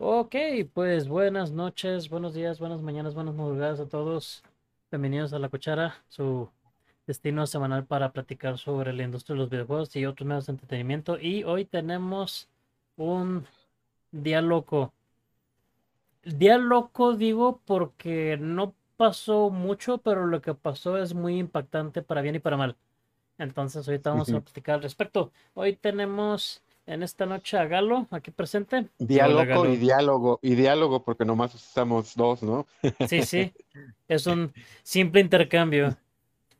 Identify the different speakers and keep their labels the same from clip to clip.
Speaker 1: Ok, pues buenas noches, buenos días, buenas mañanas, buenas madrugadas a todos. Bienvenidos a La Cuchara, su destino semanal para platicar sobre la industria de los videojuegos y otros medios de entretenimiento. Y hoy tenemos un día loco. Día loco digo porque no pasó mucho, pero lo que pasó es muy impactante para bien y para mal. Entonces ahorita vamos a platicar al respecto. Hoy tenemos en esta noche a Galo, aquí presente.
Speaker 2: Diálogo y diálogo, y diálogo porque nomás estamos dos, ¿no?
Speaker 1: Sí, sí, es un simple intercambio.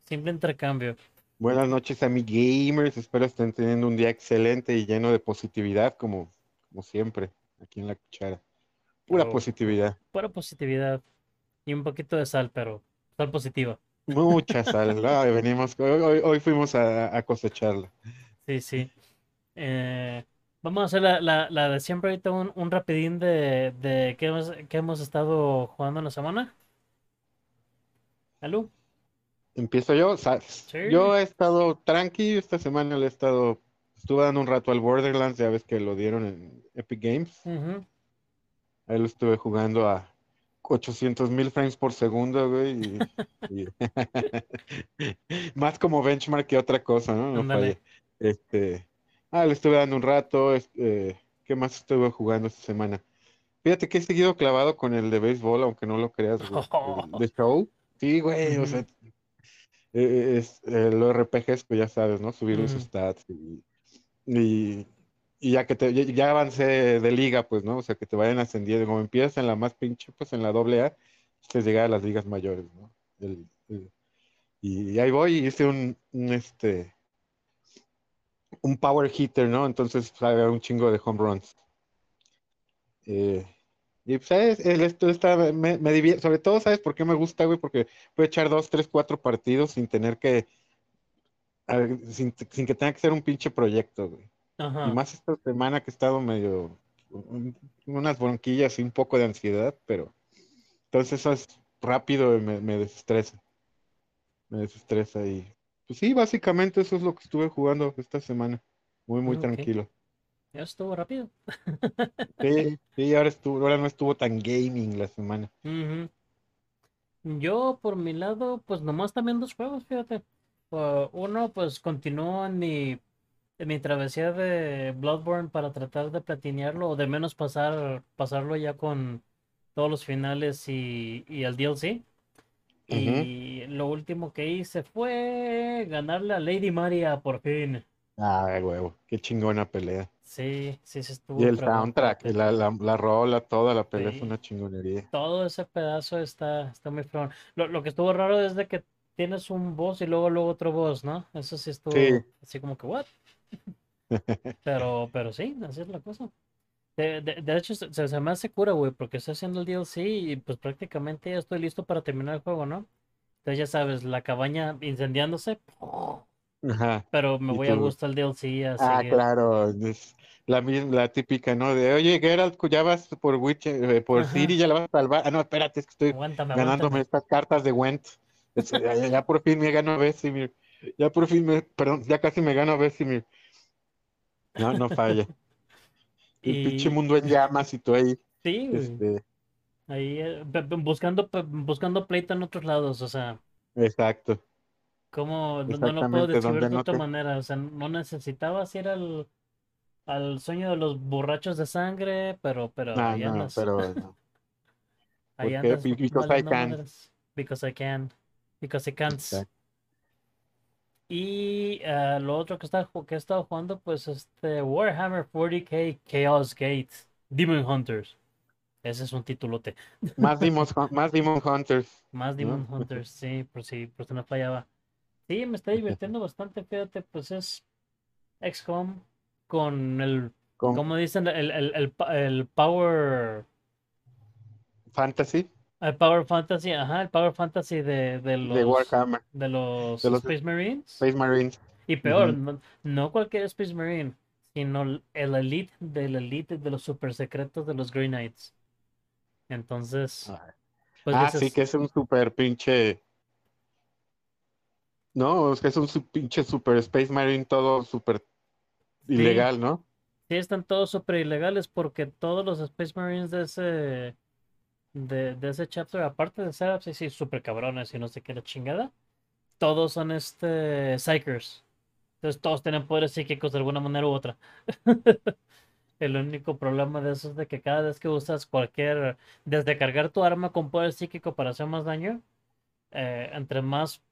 Speaker 1: Simple intercambio.
Speaker 2: Buenas noches a mi gamers, espero estén teniendo un día excelente y lleno de positividad como, como siempre, aquí en la cuchara. Pura positividad,
Speaker 1: pura positividad y un poquito de sal, pero sal positiva.
Speaker 2: mucha sal. Venimos, hoy, hoy- hoy fuimos a, a cosecharla.
Speaker 1: Sí, sí. Eh, vamos a hacer la, la, la de siempre ahorita un, un rapidín de, de qué hemos, qué hemos estado jugando en la semana. ¿Aló?
Speaker 2: Empiezo yo.
Speaker 1: Sí.
Speaker 2: Yo he estado tranqui, esta semana le he estado, estuve dando un rato al Borderlands, ya ves que lo dieron en Epic Games.
Speaker 1: Ujú.
Speaker 2: Ahí lo estuve jugando a 800 mil frames por segundo, güey. y- y- Más como benchmark que otra cosa, ¿no? No. Este, ah, le estuve dando un rato. es- eh, ¿qué más estuve jugando esta semana? Fíjate que he seguido clavado con el de béisbol, aunque no lo creas. El de show. Sí, güey, o sea,
Speaker 1: Ujú,
Speaker 2: eh, es, eh, los RPGs, pues ya sabes, ¿no? Subir los stats y, y, y ya que te, ya, ya avancé de liga, pues, ¿no? O sea, que te vayan ascendiendo. Como empiezas en la más pinche, pues en la doble A, pues llegar a las ligas mayores, ¿no? El- el- y ahí voy y hice un, un, este, un power hitter, ¿no? Entonces, pues, había un chingo de home runs. Eh, y pues, ¿sabes? El- esto está, me, me divier- sobre todo, ¿sabes por qué me gusta, güey? Porque puedo echar dos, tres, cuatro partidos sin tener que a- sin, sin que tenga que ser un pinche proyecto, güey. Y
Speaker 1: Ajá.
Speaker 2: más esta semana que he estado medio, un- unas bronquillas y un poco de ansiedad, pero entonces eso es rápido y me, me desestresa, me desestresa y pues sí, básicamente eso es lo que estuve jugando esta semana, muy, muy
Speaker 1: Ok.
Speaker 2: tranquilo.
Speaker 1: Ya estuvo rápido.
Speaker 2: Sí, sí, ahora estuvo, ahora no estuvo tan gaming la semana.
Speaker 1: Yo, por mi lado, pues nomás también dos juegos, fíjate. Uh, uno, pues continúo en mi, en mi travesía de Bloodborne para tratar de platinearlo, o de menos pasar, pasarlo ya con todos los finales y, y el DLC. Y lo último que hice fue ganarle a Lady Maria por fin.
Speaker 2: Ah, huevo, qué chingona pelea.
Speaker 1: Sí, sí, se
Speaker 2: Y
Speaker 1: estuvo
Speaker 2: el soundtrack, y la, la, la rola, toda la pelea
Speaker 1: Sí.
Speaker 2: una chingonería.
Speaker 1: Todo ese pedazo está, está muy fregón. Lo, lo que estuvo raro es de que tienes un boss y luego, luego otro boss, ¿no? Eso sí
Speaker 2: Sí,
Speaker 1: estuvo así como que, ¿what? Pero, pero sí, así es la cosa. De, de, de hecho, se, se me hace cura, güey, porque estoy haciendo el DLC y pues prácticamente ya estoy listo para terminar el juego, ¿no? Entonces ya sabes, la cabaña incendiándose,
Speaker 2: ajá.
Speaker 1: pero me voy a gusto al DLC a
Speaker 2: Ah, claro, es la típica, ¿no? De, oye, Geralt, ya vas por Witcher, eh, por
Speaker 1: Ajá,
Speaker 2: ya la vas a salvar. Ah, no, espérate, es que estoy
Speaker 1: aguántame,
Speaker 2: ganándome
Speaker 1: aguántame.
Speaker 2: estas cartas de Gwent. Es- ya, ya- ya por fin me gano a Vesemir. Ya por fin me, perdón, ya casi me gano a Vesemir. No, no falla. El pinche
Speaker 1: Y
Speaker 2: mundo en llamas y tú ahí,
Speaker 1: sí,
Speaker 2: este,
Speaker 1: ahí eh, buscando, buscando pleito en otros lados, o sea.
Speaker 2: exacto,
Speaker 1: ¿Cómo? No, lo puedo describir de
Speaker 2: no
Speaker 1: otra
Speaker 2: te,
Speaker 1: manera. O sea, no necesitabas ir al, al sueño de los borrachos de sangre, pero, pero
Speaker 2: no,
Speaker 1: ahí
Speaker 2: no,
Speaker 1: andas.
Speaker 2: pero no.
Speaker 1: Ahí andas
Speaker 2: Be- Because I can.
Speaker 1: Because I can. Because I can't.
Speaker 2: Exacto.
Speaker 1: Y eh, lo otro que, está, que he estado jugando, pues este Warhammer 40k Chaos Gate Demon Hunters. Ese es un titulote.
Speaker 2: Más Demon, más Demon Hunters,
Speaker 1: Más
Speaker 2: ¿no?
Speaker 1: Demon Hunters, sí, por si, por si no fallaba. Sí, me está divirtiendo bastante, fíjate, pues es XCOM con el,
Speaker 2: Con
Speaker 1: como dicen, el, el, el, el Power,
Speaker 2: Fantasy
Speaker 1: el Power Fantasy, ajá, el Power Fantasy de, de
Speaker 2: de
Speaker 1: los,
Speaker 2: Warhammer,
Speaker 1: de los
Speaker 2: de los
Speaker 1: Space Marines.
Speaker 2: Space Marines.
Speaker 1: Y peor, no, no cualquier Space Marine, sino el el elite del elite de los super secretos de los Grey Knights. Entonces,
Speaker 2: Ah,
Speaker 1: pues
Speaker 2: ah, sí, que es un super pinche. No, es que es un pinche super Space Marine todo super
Speaker 1: sí,
Speaker 2: ilegal, ¿no?
Speaker 1: Sí, están todos súper ilegales porque todos los Space Marines de ese de, ese chapter, aparte de ser sí, sí, súper cabrones y no sé qué chingada, todos son este Psychers. Entonces todos tienen poderes psíquicos de alguna manera u otra. El único problema de eso es de que cada vez que usas cualquier, desde cargar tu arma con poder psíquico para hacer más daño, eh, entre más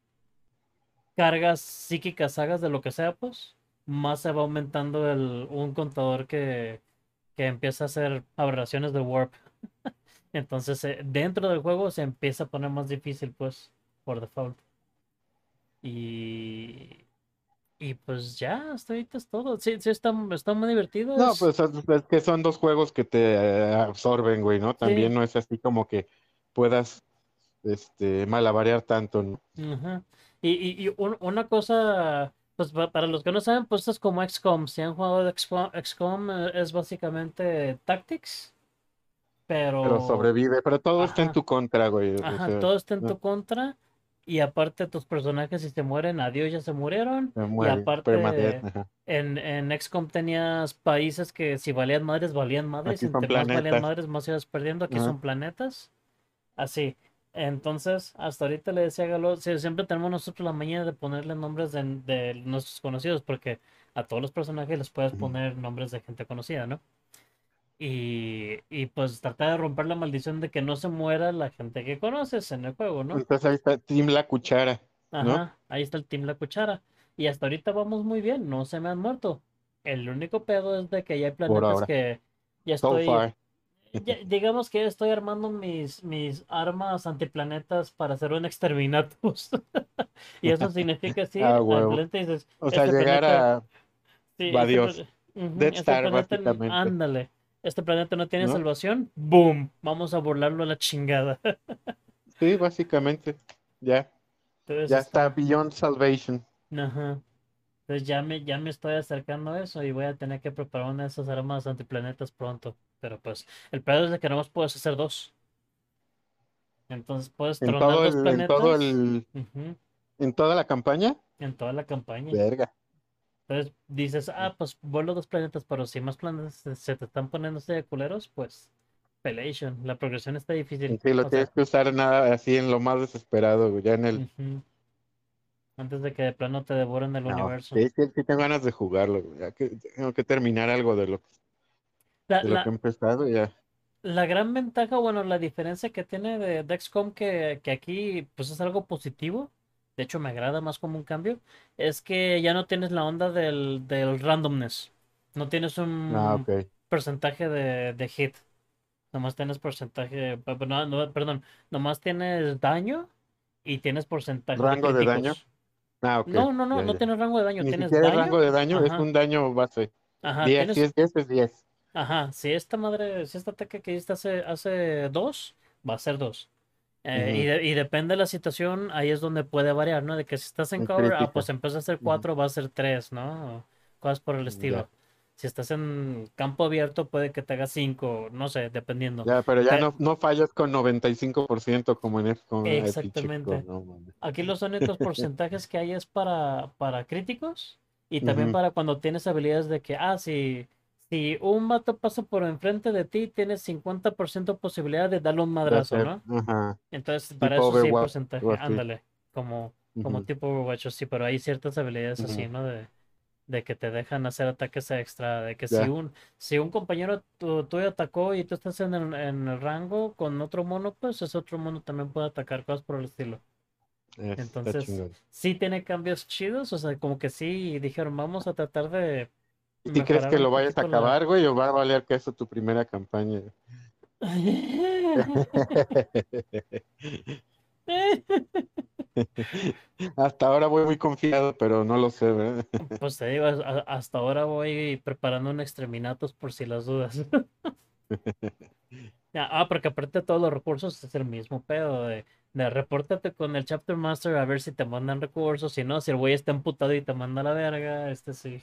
Speaker 1: cargas psíquicas hagas de lo que sea, pues, más se va aumentando el, un contador que, que empieza a hacer aberraciones de warp. Entonces, eh, dentro del juego se empieza a poner más difícil, pues, por default. Y, y pues ya, hasta ahorita es todo. Sí, sí, está, está muy divertido.
Speaker 2: No,
Speaker 1: es-
Speaker 2: pues es, que son dos juegos que te eh, absorben, güey, ¿no? También
Speaker 1: Sí.
Speaker 2: no es así como que puedas este, malabarear tanto, ¿no?
Speaker 1: Ajá. Y, y, y un- una cosa, pues pa- para los que no saben, pues esto es como XCOM. Si han jugado de XCOM, XCOM eh, es básicamente Tactics,
Speaker 2: Pero
Speaker 1: pero
Speaker 2: sobrevive, pero todo está en tu contra, güey. o
Speaker 1: ajá,
Speaker 2: sea,
Speaker 1: todo está en tu contra. Y aparte tus personajes si se mueren, adiós, ya se murieron.
Speaker 2: se
Speaker 1: Y aparte en, en XCOM tenías países que si valían madres, valían madres.
Speaker 2: Aquí
Speaker 1: Entre más valían madres, más ibas perdiendo. Aquí
Speaker 2: Ajá.
Speaker 1: son planetas. Así. Entonces, hasta ahorita le decía a Galo, siempre tenemos nosotros la mañana de ponerle nombres de, de nuestros conocidos, porque a todos los personajes les puedes poner nombres de gente conocida, ¿no? Y, y pues tratar de romper la maldición de que no se muera la gente que conoces en el juego, ¿no?
Speaker 2: Entonces ahí está Team La Cuchara, ¿no?
Speaker 1: Ajá, ahí está el Team La Cuchara. Y hasta ahorita vamos muy bien, no se me han muerto. El único pedo es de que ya hay planetas que ya estoy, ya- digamos que ya estoy armando mis, mis armas antiplanetas para hacer un exterminatus. Y eso significa, sí,
Speaker 2: Ah,
Speaker 1: dices,
Speaker 2: O sea,
Speaker 1: este
Speaker 2: llegar
Speaker 1: planeta,
Speaker 2: a
Speaker 1: sí,
Speaker 2: Adiós.
Speaker 1: este, pla- ujú,
Speaker 2: Death
Speaker 1: este planeta, ándale, este planeta no tiene
Speaker 2: ¿No?
Speaker 1: salvación, boom, vamos a burlarlo a la chingada.
Speaker 2: Sí, básicamente. Ya,
Speaker 1: Entonces
Speaker 2: ya está Beyond Salvation.
Speaker 1: Ajá. Entonces ya me, ya me estoy acercando a eso y voy a tener que preparar una de esas armas antiplanetas pronto. Pero pues, el pedo es de que nomás puedes hacer dos. Entonces puedes
Speaker 2: En
Speaker 1: tronar
Speaker 2: todo
Speaker 1: dos
Speaker 2: el, en todo
Speaker 1: planetas
Speaker 2: el,
Speaker 1: ujú,
Speaker 2: en toda la campaña.
Speaker 1: en toda la campaña.
Speaker 2: Verga.
Speaker 1: Entonces dices, ah, pues vuelo dos planetas, pero si más planetas se, te están poniendo de culeros, pues pelation. La progresión está difícil.
Speaker 2: Sí, lo
Speaker 1: O sea,
Speaker 2: tienes que usar nada así en lo más desesperado, ya en el.
Speaker 1: Antes de que de plano te devoren el
Speaker 2: No,
Speaker 1: universo.
Speaker 2: sí, sí, sí tengo ganas de jugarlo, ya que tengo que terminar algo de lo,
Speaker 1: La,
Speaker 2: de lo
Speaker 1: la,
Speaker 2: que he empezado, ya.
Speaker 1: La gran ventaja, bueno, la diferencia que tiene de, de XCOM que, que aquí pues es algo positivo, de hecho me agrada más como un cambio, es que ya no tienes la onda del, del randomness, no tienes
Speaker 2: Ah,
Speaker 1: un porcentaje de, de hit, nomás tienes porcentaje, no, no, perdón, nomás tienes daño y tienes porcentaje
Speaker 2: ¿Rango de daño? Ah.
Speaker 1: No, no, no,
Speaker 2: ya,
Speaker 1: no tienes rango de daño,
Speaker 2: Ni
Speaker 1: tienes daño,
Speaker 2: rango de daño, es un daño base.
Speaker 1: ajá,
Speaker 2: 10,
Speaker 1: tienes
Speaker 2: si es 10, es 10.
Speaker 1: Ajá, si esta madre, si este ataque que hiciste hace, hace dos, va a ser dos. Eh, y, de- y depende de la situación, ahí es donde puede variar, ¿no? De que si estás en cover, ah, pues empieza a ser
Speaker 2: Ujú.
Speaker 1: cuatro, va a ser tres, ¿no? O cosas por el estilo. Si estás en campo abierto, puede que te haga cinco, no sé, dependiendo.
Speaker 2: ya, pero ya
Speaker 1: Te-
Speaker 2: no, no fallas con 95% como en pinche
Speaker 1: Exactamente.
Speaker 2: XCOM, no.
Speaker 1: Aquí los únicos porcentajes que hay es para, para críticos y también para cuando tienes habilidades de que, ah, si, si un vato pasa por enfrente de ti, tienes 50% posibilidad de darle un madrazo, ¿no?
Speaker 2: ajá,
Speaker 1: Entonces, para
Speaker 2: tipo
Speaker 1: eso sí porcentaje,
Speaker 2: así.
Speaker 1: ándale, como, como tipo Overwatch, sí, pero hay ciertas habilidades así. ¿no? De, de que te dejan hacer ataques extra, de que si un, si un compañero tu- tuyo atacó y tú estás en el, en el rango con otro mono, pues ese otro mono también puede atacar cosas por el estilo. Entonces, sí tiene cambios chidos, o sea, como que sí dijeron, vamos a tratar de
Speaker 2: ¿Y si crees que lo vayas a
Speaker 1: la...
Speaker 2: acabar, güey, o va a valer que eso tu primera campaña? Hasta ahora voy muy confiado, pero no lo sé, ¿verdad?
Speaker 1: Pues te digo, hasta ahora voy preparando un exterminatus por si las dudas. Ah, ah, porque aparte de todos los recursos es el mismo pedo de, de repórtate con el Chapter Master a ver si te mandan recursos, si no, si el güey está emputado y te manda a la verga, este sí,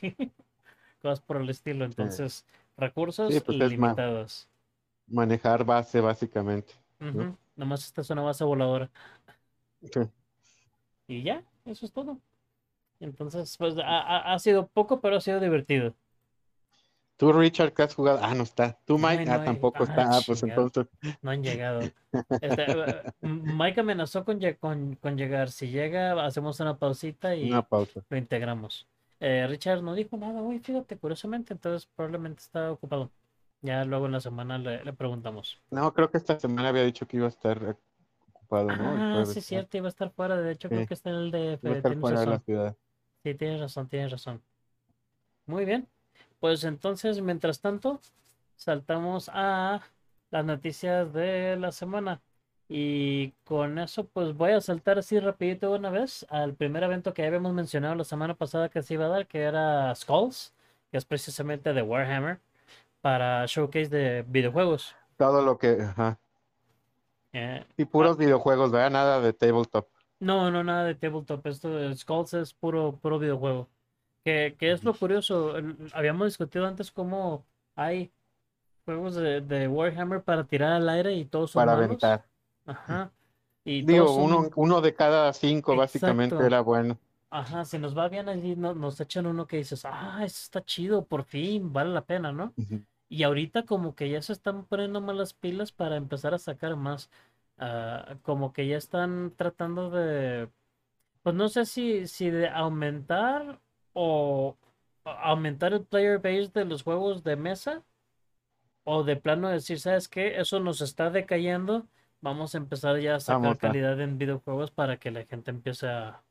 Speaker 1: cosas por el estilo.
Speaker 2: Sí,
Speaker 1: Entonces,
Speaker 2: Sí,
Speaker 1: recursos
Speaker 2: pues es ma-
Speaker 1: limitados.
Speaker 2: manejar base, básicamente, ¿no?
Speaker 1: Ujú, Nomás esta es una base voladora.
Speaker 2: Sí.
Speaker 1: Y ya, eso es todo. Entonces, pues ha, ha- sido poco, pero ha sido divertido.
Speaker 2: Tú, Richard, que has jugado. Ah, no está. Tú, Mike.
Speaker 1: no
Speaker 2: Ah,
Speaker 1: hay-
Speaker 2: tampoco
Speaker 1: ah,
Speaker 2: está. Ah, pues entonces.
Speaker 1: No han llegado. Este, eh, Mike amenazó con, con, con llegar. Si llega, hacemos una pausita y
Speaker 2: Una pausa.
Speaker 1: lo integramos. Eh, Richard no dijo nada hoy, fíjate, curiosamente, entonces probablemente está ocupado. Ya luego en la semana le, le preguntamos.
Speaker 2: No, creo que esta semana había dicho que iba a estar ocupado, ¿no?
Speaker 1: Ah, sí,
Speaker 2: ¿no?
Speaker 1: cierto, iba a estar fuera. De hecho, creo que está en el DF.
Speaker 2: Iba a estar fuera de la ciudad.
Speaker 1: Sí, tienes razón, tienes razón. Muy bien. Pues entonces, mientras tanto, saltamos a las noticias de la semana. Y con eso, pues voy a saltar así rapidito una vez al primer evento que ya habíamos mencionado la semana pasada que se iba a dar, que era Skulls, que es precisamente de Warhammer, para showcase de videojuegos.
Speaker 2: Todo lo que. Ajá.
Speaker 1: Eh,
Speaker 2: Y puros videojuegos, ¿verdad? Nada de tabletop.
Speaker 1: No, no, nada de tabletop. Esto Skulls es puro, puro videojuego. Que, que es lo curioso. Habíamos discutido antes cómo hay juegos de, de Warhammer para tirar al aire y todos son
Speaker 2: Para
Speaker 1: malos.
Speaker 2: aventar.
Speaker 1: Ajá. Y
Speaker 2: Digo,
Speaker 1: todos son-
Speaker 2: uno, uno de cada cinco básicamente
Speaker 1: Exacto.
Speaker 2: era bueno.
Speaker 1: Ajá, si nos va bien allí no- nos echan uno que dices, ah, eso está chido, por fin, vale la pena, ¿no?
Speaker 2: Ujú.
Speaker 1: Y ahorita como que ya se están poniendo más las pilas para empezar a sacar más. ah, como que ya están tratando de, pues no sé si, si de aumentar o a- aumentar el player base de los juegos de mesa o de plano decir, ¿sabes qué? Eso nos está decayendo. Vamos a empezar ya a sacar
Speaker 2: Vamos
Speaker 1: calidad en videojuegos para que la gente empiece a,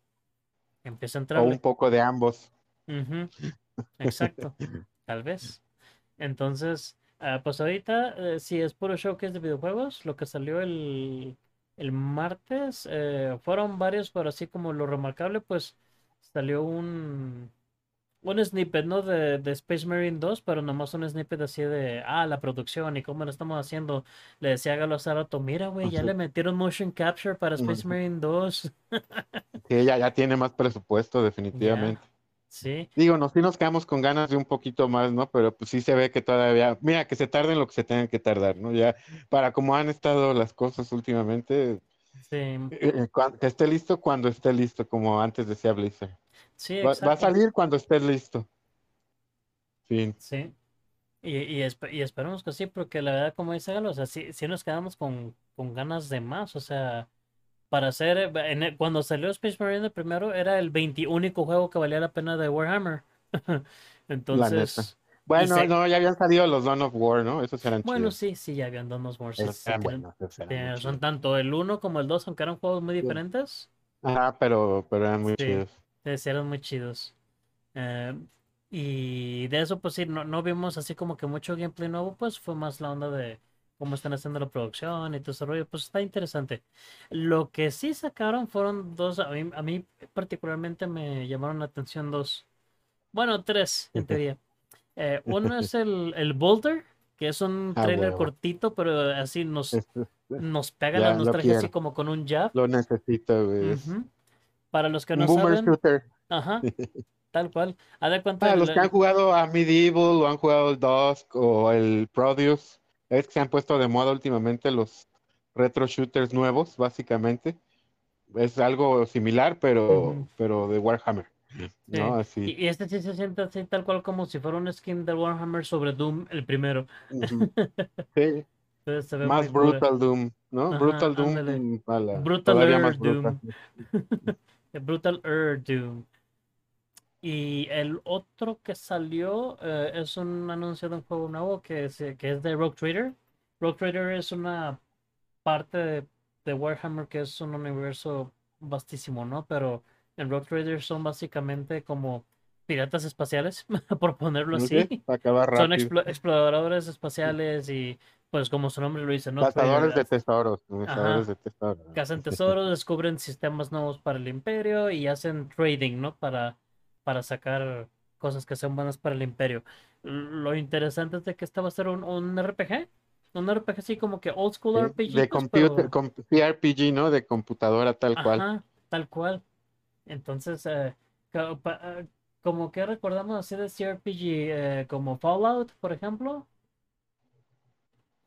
Speaker 1: empiece a
Speaker 2: O
Speaker 1: entrarle.
Speaker 2: un poco de ambos.
Speaker 1: Ujú, Exacto, tal vez. Entonces, ah, pues ahorita eh, sí es puro showcase de videojuegos. Lo que salió el, el martes eh, fueron varios, pero así como lo remarcable, pues salió un, un snippet, ¿no? De, de Space Marine 2, pero nomás un snippet así de, ah, la producción y cómo lo estamos haciendo. Le decía a Galo hace rato, mira, güey, ya le metieron motion capture para Space. Marine 2.
Speaker 2: Que ella ya tiene más presupuesto, definitivamente.
Speaker 1: Sí,
Speaker 2: Digo, nos sí nos quedamos con ganas de un poquito más, ¿no? Pero pues sí se ve que todavía, mira, que se tarden lo que se tengan que tardar, ¿no? Ya, para como han estado las cosas últimamente,
Speaker 1: sí,
Speaker 2: eh, eh, que esté listo cuando esté listo, como antes decía Blizzard.
Speaker 1: Sí,
Speaker 2: Va, va a salir cuando esté listo. Fin.
Speaker 1: Sí. Y, y, espe- y esperemos que sí, porque la verdad, como dice Galo, o sea, sí, sí nos quedamos con, con ganas de más. O sea, para hacer. eh, en el- cuando salió Space Marine el primero, era el 20 único juego que valía la pena de Warhammer. Entonces,
Speaker 2: Bueno,
Speaker 1: se-
Speaker 2: no, ya habían salido los Dawn of War, ¿no? Esos eran
Speaker 1: bueno,
Speaker 2: chidos.
Speaker 1: sí, sí, ya habían Dawn sí,
Speaker 2: Esos
Speaker 1: sí,
Speaker 2: eran buenos, eran chidos.
Speaker 1: tanto el 1 como el 2, aunque eran juegos muy diferentes,
Speaker 2: Ajá, pero, pero eran muy
Speaker 1: Sí.
Speaker 2: chidos.
Speaker 1: Sí eran muy chidos. Eh, y de eso, pues sí, no, no vimos así como que mucho gameplay nuevo, pues fue más la onda de cómo están haciendo la producción y todo ese rollo, pues está interesante. Lo que sí sacaron fueron dos, a mí, a mí particularmente me llamaron la atención dos, bueno, tres en teoría. Eh, uno es el, el Boulder, que es un
Speaker 2: Ah,
Speaker 1: trailer cortito, pero así nos, nos pega
Speaker 2: ya
Speaker 1: la nostalgia así como con un jab.
Speaker 2: Lo necesito, güey.
Speaker 1: Para los que no
Speaker 2: boomer
Speaker 1: saben,
Speaker 2: shooter.
Speaker 1: ajá, tal cual. Haz de cuenta
Speaker 2: Para los que han jugado a Medieval o han jugado el Dusk o el Produce, es que se han puesto de moda últimamente los retro shooters nuevos, básicamente. Es algo similar, pero, pero de Warhammer, ¿no? Así.
Speaker 1: Y, este sí se siente así tal cual como si fuera un skin de Warhammer sobre Doom el primero.
Speaker 2: Sí,
Speaker 1: Entonces
Speaker 2: más. Brutal Doom, ¿no?
Speaker 1: Ajá,
Speaker 2: Brutal Doom, a todavía más
Speaker 1: Doom.
Speaker 2: brutal.
Speaker 1: The Brutal Earth Doom. Y el otro que salió eh, es un anuncio de un juego nuevo que es, que es de Rogue Trader. Rogue Trader es una parte de, de Warhammer que es un universo vastísimo, ¿no? Pero en Rogue Trader son básicamente como piratas espaciales, por ponerlo
Speaker 2: ¿No
Speaker 1: así. Son exploradores espaciales y pues como su nombre lo dice, ¿no?
Speaker 2: Cazadores de tesoros, cazadores de tesoros.
Speaker 1: Cazan tesoros, descubren sistemas nuevos para el imperio y hacen trading, ¿no? Para, para sacar cosas que sean buenas para el imperio. Lo interesante es de que este va a ser un, un RPG. Un RPG así como que old school
Speaker 2: Sí,
Speaker 1: RPG.
Speaker 2: De
Speaker 1: pues,
Speaker 2: computer,
Speaker 1: pero-
Speaker 2: com- CRPG, ¿no? De computadora tal cual.
Speaker 1: Ajá, tal cual. Entonces, eh, como que recordamos así de CRPG, eh, como Fallout, por ejemplo.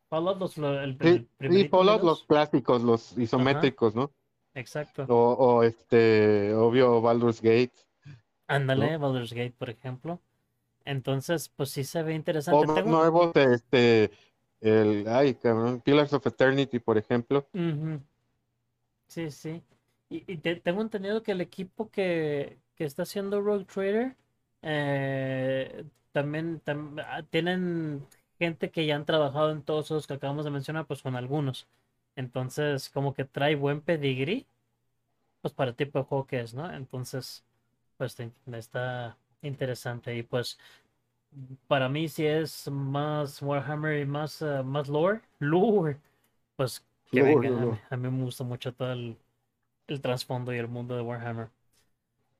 Speaker 1: Fallout, los, lo- el, el
Speaker 2: Sí, Fallout, los clásicos, los isométricos, ¿no?
Speaker 1: Exacto.
Speaker 2: O, o este, obvio, Baldur's Gate.
Speaker 1: Ándale, Baldur's Gate, por ejemplo. Entonces, pues sí se ve
Speaker 2: O
Speaker 1: interesante.
Speaker 2: más
Speaker 1: Tengo,
Speaker 2: nuevos, este, el, ay, cabrón, Pillars of Eternity, por ejemplo.
Speaker 1: Sí, sí. Y, y te- tengo entendido que el equipo que, que está haciendo Rogue Trader eh, también tam- ah, tienen gente que ya han trabajado en todos esos que acabamos de mencionar, pues con algunos. Entonces, como que trae buen pedigrí, pues para el tipo de juego que es, ¿no? Entonces, pues está interesante. Y pues para mí si es más Warhammer y más, eh, más lore, lore, pues que. A mí,
Speaker 2: luego.
Speaker 1: a mí me gusta mucho todo el, el trasfondo y el mundo de Warhammer.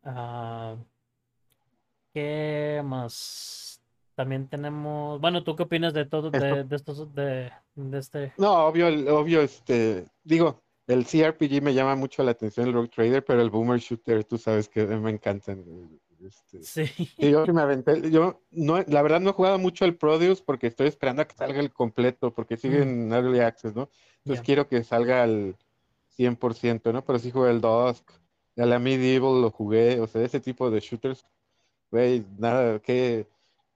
Speaker 1: Ah, ¿qué más? También tenemos, bueno, ¿tú qué opinas de todo, de, de estos, de, de este?
Speaker 2: No, obvio, obvio, este, digo, el CRPG me llama mucho la atención, el Rogue Trader, pero el Boomer Shooter, tú sabes que me encantan. Este,
Speaker 1: Sí,
Speaker 2: yo me aventé, yo no, la verdad no he jugado mucho el Produce porque estoy esperando a que salga el completo, porque sigue
Speaker 1: Mm,
Speaker 2: en Early Access, ¿no? Entonces quiero que salga al 100%, ¿no? Pero sí jugué el Dusk, a la Medieval lo jugué, o sea, ese tipo de shooters, güey, nada, que,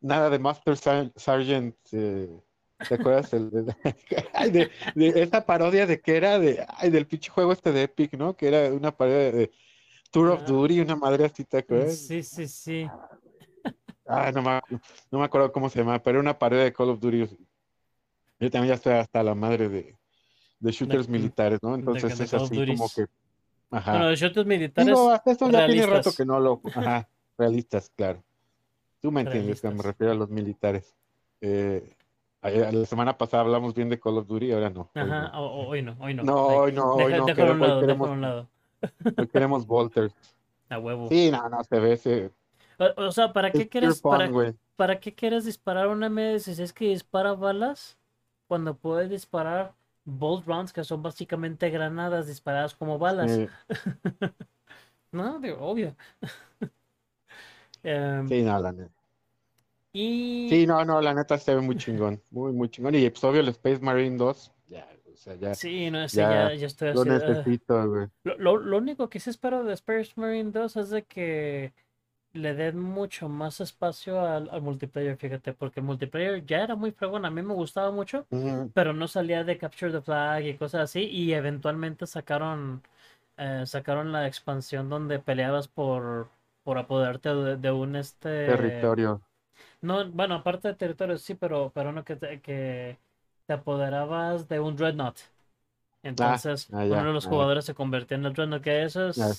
Speaker 2: nada de Master Sar- Sergeant, eh, ¿te acuerdas? El, de, ay, de, de esa parodia de que era de, ay, del pinche juego este de Epic, ¿no? Que era una parodia de Tour of
Speaker 1: Ah,
Speaker 2: Duty, una madre así, ¿te acuerdas?
Speaker 1: sí, sí, sí.
Speaker 2: Ah, no me, no me acuerdo cómo se llama, pero era una parodia de Call of Duty. Yo también ya estoy hasta la madre de, de shooters militares, ¿no? Entonces es así como
Speaker 1: Duties.
Speaker 2: Que,
Speaker 1: Bueno,
Speaker 2: ajá.
Speaker 1: de shooters militares
Speaker 2: hasta eso ya tiene rato que no lo, ajá, realistas, claro. Tú me entiendes, que me refiero a los militares. Eh, la semana pasada hablamos bien de Call of Duty, ahora no, hoy
Speaker 1: Ajá,
Speaker 2: no.
Speaker 1: hoy no, hoy no.
Speaker 2: No, hoy no, hoy
Speaker 1: deja-
Speaker 2: no,
Speaker 1: déjalo a un
Speaker 2: queremos, hoy
Speaker 1: lado,
Speaker 2: queremos,
Speaker 1: un lado.
Speaker 2: hoy queremos Volters.
Speaker 1: A huevo.
Speaker 2: Sí, no, no, se ve ese,
Speaker 1: O, o sea, ¿para
Speaker 2: es
Speaker 1: qué
Speaker 2: pure
Speaker 1: quieres,
Speaker 2: fun,
Speaker 1: para,
Speaker 2: güey.
Speaker 1: para qué quieres disparar una M16 que dispara balas cuando puedes disparar bolt rounds que son básicamente granadas disparadas como balas?
Speaker 2: Sí,
Speaker 1: No, digo, obvio. Em,
Speaker 2: sí, no, la neta.
Speaker 1: y
Speaker 2: Sí, no, no, la neta se ve muy chingón, muy, muy chingón. Y pues obvio el Space Marine 2, ya, o sea, ya,
Speaker 1: sí, no sé,
Speaker 2: ya
Speaker 1: ya, ya estoy
Speaker 2: lo
Speaker 1: así. "Ugh".
Speaker 2: necesito, güey.
Speaker 1: Lo, lo, lo único que sí espero de Space Marine 2 es de que le den mucho más espacio al, al multiplayer, fíjate, porque el multiplayer ya era muy fregón, a mí me gustaba mucho, pero no salía de Capture the Flag y cosas así, y eventualmente sacaron, eh, sacaron la expansión donde peleabas por, por apoderarte de, de un este,
Speaker 2: Territorio.
Speaker 1: no, bueno, aparte de territorio sí, pero, pero no que te, que te apoderabas de un Dreadnought.
Speaker 2: Ah,
Speaker 1: Entonces,
Speaker 2: ah,
Speaker 1: uno de los
Speaker 2: ah,
Speaker 1: jugadores se convertía en el Dreadnought, que eso es.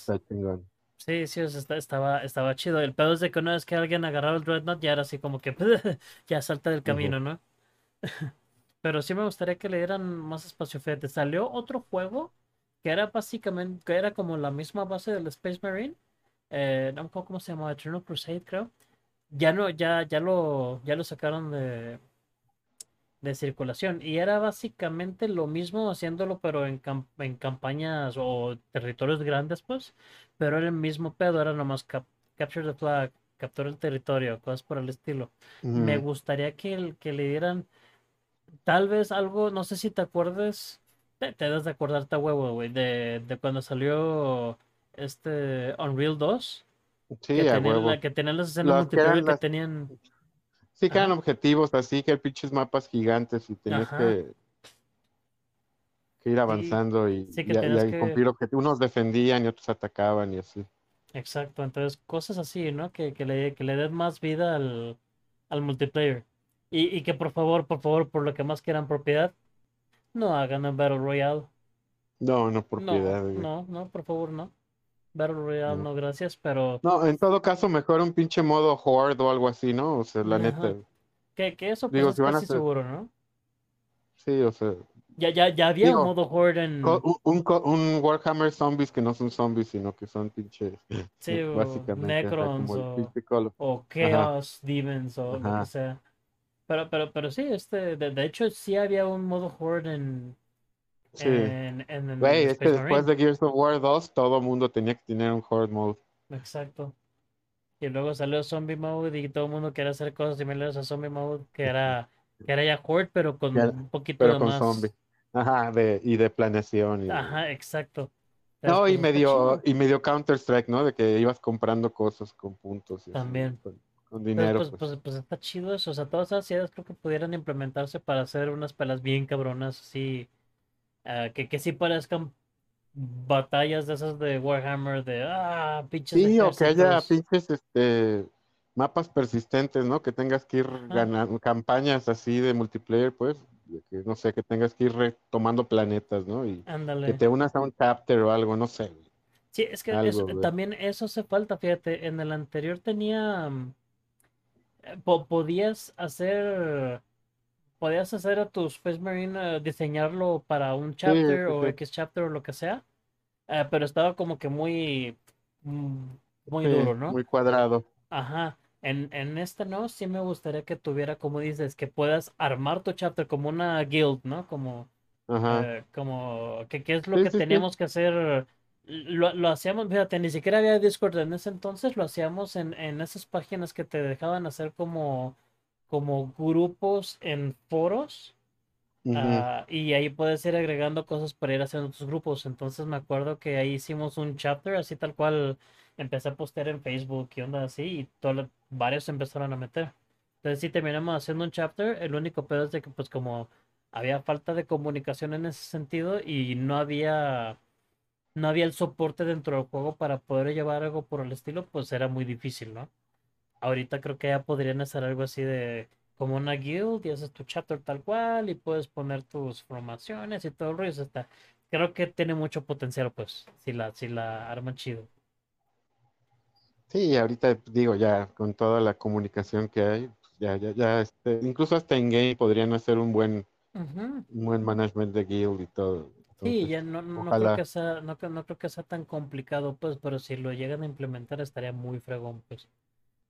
Speaker 1: Sí, sí, o sea, está- estaba, estaba chido. El pedo es de que una vez que alguien agarraba el Dreadnought, ya era así como que ya salta del camino, ¿no? Pero sí me gustaría que le dieran más espacio, fíjate. Salió otro juego que era básicamente, que era como la misma base del Space Marine. Eh, no me acuerdo cómo se llamaba, Eternal Crusade, creo. Ya no, ya, ya lo, ya lo sacaron de, de circulación. Y era básicamente lo mismo haciéndolo, pero en, cam- en campañas o territorios grandes, pues. Pero era el mismo pedo, era nomás cap- capture the flag, captura el territorio, cosas por el estilo. Me gustaría que, el- que le dieran tal vez algo, no sé si te acuerdes, te, te debes de acordarte a huevo, güey, de, de cuando salió este Unreal 2,
Speaker 2: Sí,
Speaker 1: que
Speaker 2: a
Speaker 1: tenían, la,
Speaker 2: huevo.
Speaker 1: que tenían las escenas
Speaker 2: que
Speaker 1: multiplayer que
Speaker 2: las,
Speaker 1: tenían,
Speaker 2: sí que eran objetivos así, que pinches mapas gigantes y tenías que, que ir
Speaker 1: sí,
Speaker 2: avanzando y,
Speaker 1: sí que
Speaker 2: y, y
Speaker 1: que,
Speaker 2: cumplir objetivos. Unos defendían y otros atacaban y así.
Speaker 1: exacto, entonces cosas así, ¿no? Que, que le, que le den más vida al, al multiplayer. Y, y que por favor, por favor, por lo que más quieran propiedad, no hagan un Battle Royale.
Speaker 2: No, no por
Speaker 1: No, no, no, por favor, no. Battle Royale,
Speaker 2: No.
Speaker 1: no, gracias, pero...
Speaker 2: No, en todo caso, mejor un pinche modo Horde o algo así, ¿no? O sea, la
Speaker 1: Ajá.
Speaker 2: neta.
Speaker 1: Que, que eso pues
Speaker 2: Digo,
Speaker 1: es
Speaker 2: si van a
Speaker 1: casi
Speaker 2: hacer.
Speaker 1: seguro, ¿no?
Speaker 2: Sí, o sea.
Speaker 1: Ya, ya, ya había un modo Horde en...
Speaker 2: un, un Warhammer Zombies que no son zombies, sino que son pinches.
Speaker 1: Sí,
Speaker 2: Básicamente, ajá,
Speaker 1: Necrons o, o
Speaker 2: Ajá,
Speaker 1: Chaos Demons o lo que
Speaker 2: ajá.
Speaker 1: sea. Pero, pero, pero sí, este, de, de hecho sí había un modo Horde en,
Speaker 2: Sí.
Speaker 1: en, en
Speaker 2: Güey, es que después
Speaker 1: Marine.
Speaker 2: de Gears of War 2, todo mundo tenía que tener un Horde mode.
Speaker 1: Exacto. Y luego salió Zombie Mode y todo el mundo quería hacer cosas similares a Zombie Mode, que era, que era ya Horde, pero con un poquito
Speaker 2: pero
Speaker 1: de
Speaker 2: con
Speaker 1: más...
Speaker 2: zombie. Ajá, de, y de planeación y de-
Speaker 1: Ajá, exacto. Entonces,
Speaker 2: No, y
Speaker 1: pues
Speaker 2: medio, y medio Counter-Strike, ¿no? De que ibas comprando cosas con puntos y así.
Speaker 1: También.
Speaker 2: con- con
Speaker 1: Pues,
Speaker 2: dinero,
Speaker 1: pues,
Speaker 2: pues.
Speaker 1: pues, pues está chido eso. O sea, todas esas ideas creo que pudieran implementarse para hacer unas pelas bien cabronas, así, ah, que, que sí parezcan batallas de esas de Warhammer, de, ah, pinches
Speaker 2: Sí, o que haya pinches, este, mapas persistentes, ¿no? Que tengas que ir
Speaker 1: Ajá,
Speaker 2: ganando campañas así de multiplayer, pues, que, no sé, que tengas que ir retomando planetas, ¿no? Y que te unas a un chapter o algo, no sé,
Speaker 1: Sí, es que
Speaker 2: algo,
Speaker 1: también eso hace falta, fíjate, en el anterior tenía, mm, eh, po- podías hacer, podías hacer a tu Space Marine, eh, diseñarlo para un chapter
Speaker 2: sí,
Speaker 1: o
Speaker 2: sí,
Speaker 1: X chapter o lo que sea, eh, pero estaba como que muy, mm, muy
Speaker 2: sí,
Speaker 1: duro, ¿no?
Speaker 2: muy cuadrado.
Speaker 1: Ajá. En, en este no, sí me gustaría que tuviera, como dices, que puedas armar tu chapter como una guild, ¿no? Como,
Speaker 2: Ajá.
Speaker 1: eh, como, que, qué es lo que teníamos que hacer. Lo, lo hacíamos, fíjate, ni siquiera había Discord en ese entonces, lo hacíamos en, en esas páginas que te dejaban hacer como, como grupos en foros.
Speaker 2: Ujú.
Speaker 1: Ah, y ahí puedes ir agregando cosas para ir haciendo tus grupos. Entonces me acuerdo que ahí hicimos un chapter, así tal cual empecé a postear en Facebook y onda así, y todo, varios se empezaron a meter. Entonces sí terminamos haciendo un chapter. El único pedo es de que pues como había falta de comunicación en ese sentido y no había, no había el soporte dentro del juego para poder llevar algo por el estilo, pues era muy difícil, ¿no? Ahorita creo que ya podrían hacer algo así de como una guild y haces tu chapter tal cual y puedes poner tus formaciones y todo el rollo. o sea, está, creo que tiene mucho potencial, pues, si la, si la arman chido.
Speaker 2: Sí, ahorita digo, ya con toda la comunicación que hay, pues, ya, ya, ya, este, incluso hasta en game podrían hacer un buen, un buen management de guild y todo.
Speaker 1: Sí, ya no, no creo
Speaker 2: ojalá.
Speaker 1: que sea, no, creo- no creo que sea tan complicado, pues, pero si lo llegan a implementar estaría muy fregón, pues.